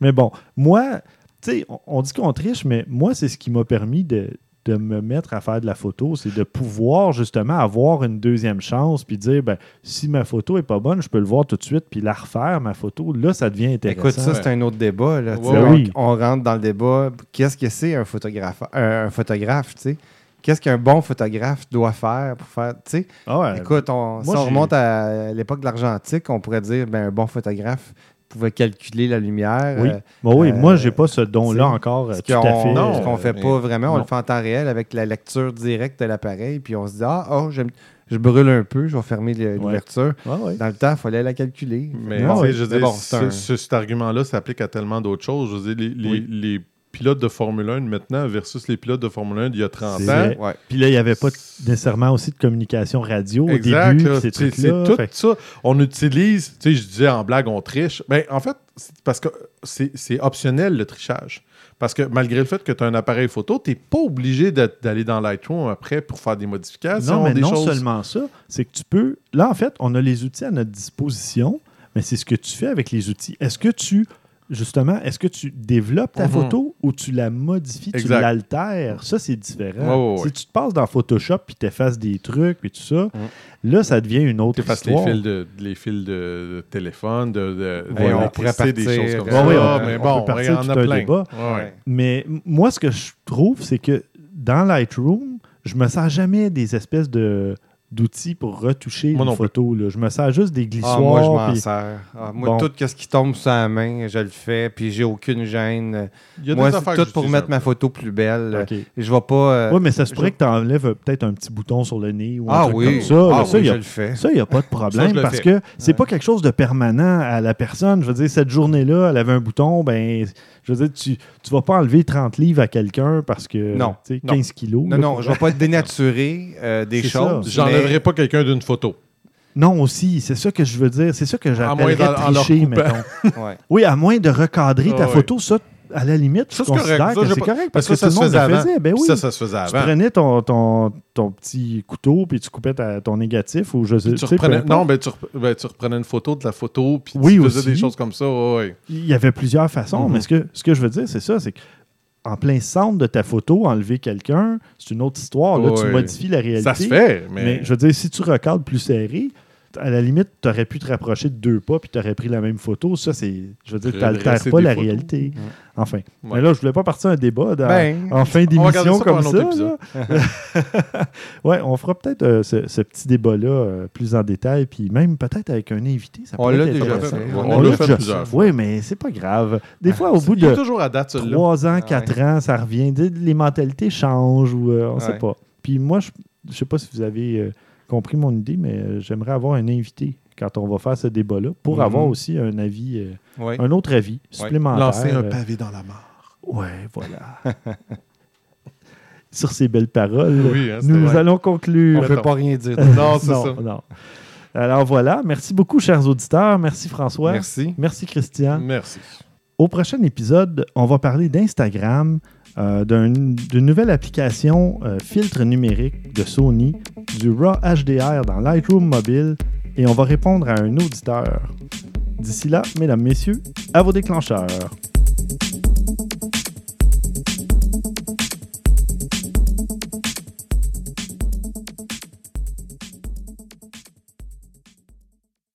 mais bon, moi, tu sais, on, on dit qu'on triche, mais moi, c'est ce qui m'a permis de, de me mettre à faire de la photo, c'est de pouvoir justement avoir une deuxième chance puis dire, ben, si ma photo est pas bonne, je peux le voir tout de suite puis la refaire, ma photo. Là, ça devient intéressant. Écoute, ça, c'est un autre débat. Là, on, oui. on rentre dans le débat. Qu'est-ce que c'est un photographe? Un, un photographe, tu sais? Qu'est-ce qu'un bon photographe doit faire pour faire. Tu sais, Ah ouais. écoute, on, moi, si on remonte à l'époque de l'argentique, on pourrait dire ben, un bon photographe pouvait calculer la lumière. Oui. euh, Bon, oui, euh, moi, j'ai pas ce don-là encore euh, ce tout à qu'on fait. non, ce euh, qu'on fait pas vraiment, on non. le fait en temps réel avec la lecture directe de l'appareil, puis on se dit Ah, oh, j'aime- je brûle un peu, je vais fermer l'ouverture. ouais, ouais. Dans le temps, il fallait la calculer. Mais Non, oui. je veux dire, bon, c'est ce- un- ce- cet argument-là s'applique à tellement d'autres choses. Je veux dire, les, les- Oui. les pilotes de Formule 1 maintenant versus les pilotes de Formule 1 d'il y a 30 C'est ans. Ouais. Puis là, il n'y avait pas nécessairement aussi de communication radio Exact, au début, là, ces trucs-là. tout Fait ça. On utilise, tu sais, je disais en blague, on triche. Ben, en fait, c'est parce que c'est c'est optionnel le trichage. Parce que malgré le fait que tu as un appareil photo, tu n'es pas obligé d'aller dans Lightroom après pour faire des modifications. Non, mais des non choses. seulement ça, c'est que tu peux. Là, en fait, on a les outils à notre disposition, mais c'est ce que tu fais avec les outils. Est-ce que tu. Justement, est-ce que tu développes ta Mhm. photo ou tu la modifies, tu l'altères? Ça, c'est différent. Si tu te passes dans Photoshop puis tu effaces des trucs puis tout ça, Mhm. là, ça devient une autre Tu effaces les histoire. fils de, les fils de, de téléphone, de, de, Ouais, on pourrait des choses comme ça. On- mais on bon, peut partir tout un plein. débat. Ouais. Mais moi, ce que je trouve, c'est que dans Lightroom, je me sers jamais des espèces de d'outils pour retoucher Moi une photo. là. Je me sers juste des glissoirs. Ah, moi, je m'en sers. Ah, moi, Bon. tout ce qui tombe sur la main, je le fais, puis j'ai aucune gêne. Il y a Moi, des c'est tout pour mettre ma photo plus belle. OK. Je vais pas. euh, Oui, mais ça se pourrait je- que tu enlèves euh, peut-être un petit bouton sur le nez ou un Ah truc oui, comme ça. ah, ça, oui, il y je a- le fais. ça, il n'y a pas de problème parce que c'est Ouais. pas quelque chose de permanent à la personne. Je veux dire, cette journée-là, elle avait un bouton, ben, je veux dire, tu ne vas pas enlever 30 livres à quelqu'un parce que, Non. tu sais, Non. 15 kilos. Non, là, non, je vais pas dénaturer euh, des choses. J'enlèverai mais- pas quelqu'un d'une photo. Non, aussi, c'est ça que je veux dire. C'est ça que j'appellerais tricher, mettons. Ouais. Oui, à moins de recadrer ta Ah, ouais. photo, ça, à la limite, je Ça, c'est correct. considère Ça, que c'est pas- correct parce Parce que, que ça tout se le monde faisait le faisait. Ben oui. Ça, ça se faisait tu avant. prenais ton, ton, ton petit couteau puis tu coupais ta- ton négatif ou je sais tu tu reprenais, non, ben, tu, rep- ben, tu reprenais une photo de la photo, puis Oui, tu faisais aussi. des choses comme ça. Il y avait plusieurs façons, Mhm. mais ce que, ce que je veux dire, c'est ça, c'est que en plein centre de ta photo, enlever quelqu'un, c'est une autre histoire. Là, tu modifies la réalité. Ça se fait, mais, Mais je veux dire, si tu recadres plus serré, à la limite, tu aurais pu te rapprocher de deux pas puis tu aurais pris la même photo. Ça, c'est. Je veux dire, tu n'altères pas la photos. réalité. Ouais. Enfin. Ouais. Mais là, je voulais pas partir un débat dans- Ben, en fin d'émission comme ça. ouais, on fera peut-être euh, ce, ce petit débat-là euh, plus en détail, puis même peut-être avec un invité. Ça On l'a être déjà intéressant. fait. On On l'a fait déjà plusieurs fait. fois. Oui, mais c'est pas grave. Des fois, au bout de toujours à date, celui-là. 3 ans, Ah 4 ans, ça revient. Les mentalités changent ou euh, on ne sait pas. Puis moi, je ne sais pas si vous avez euh, compris mon idée, mais euh, j'aimerais avoir un invité quand on va faire ce débat-là pour Mhm. avoir aussi un avis, euh, un autre avis supplémentaire. Lancer un euh, pavé dans la mare. Ouais, voilà. Sur ces belles paroles, Oui, hein, nous allons conclure. On Mettons. peut pas rien dire. Non, c'est ça. non. Alors voilà, merci beaucoup, chers auditeurs. Merci François. Merci. Merci Christian. Merci. Au prochain épisode, on va parler d'Instagram, euh, d'un- d'une nouvelle application euh, filtre numérique de Sony, du RAW HDR dans Lightroom mobile et on va répondre à un auditeur. D'ici là, mesdames, messieurs, à vos déclencheurs.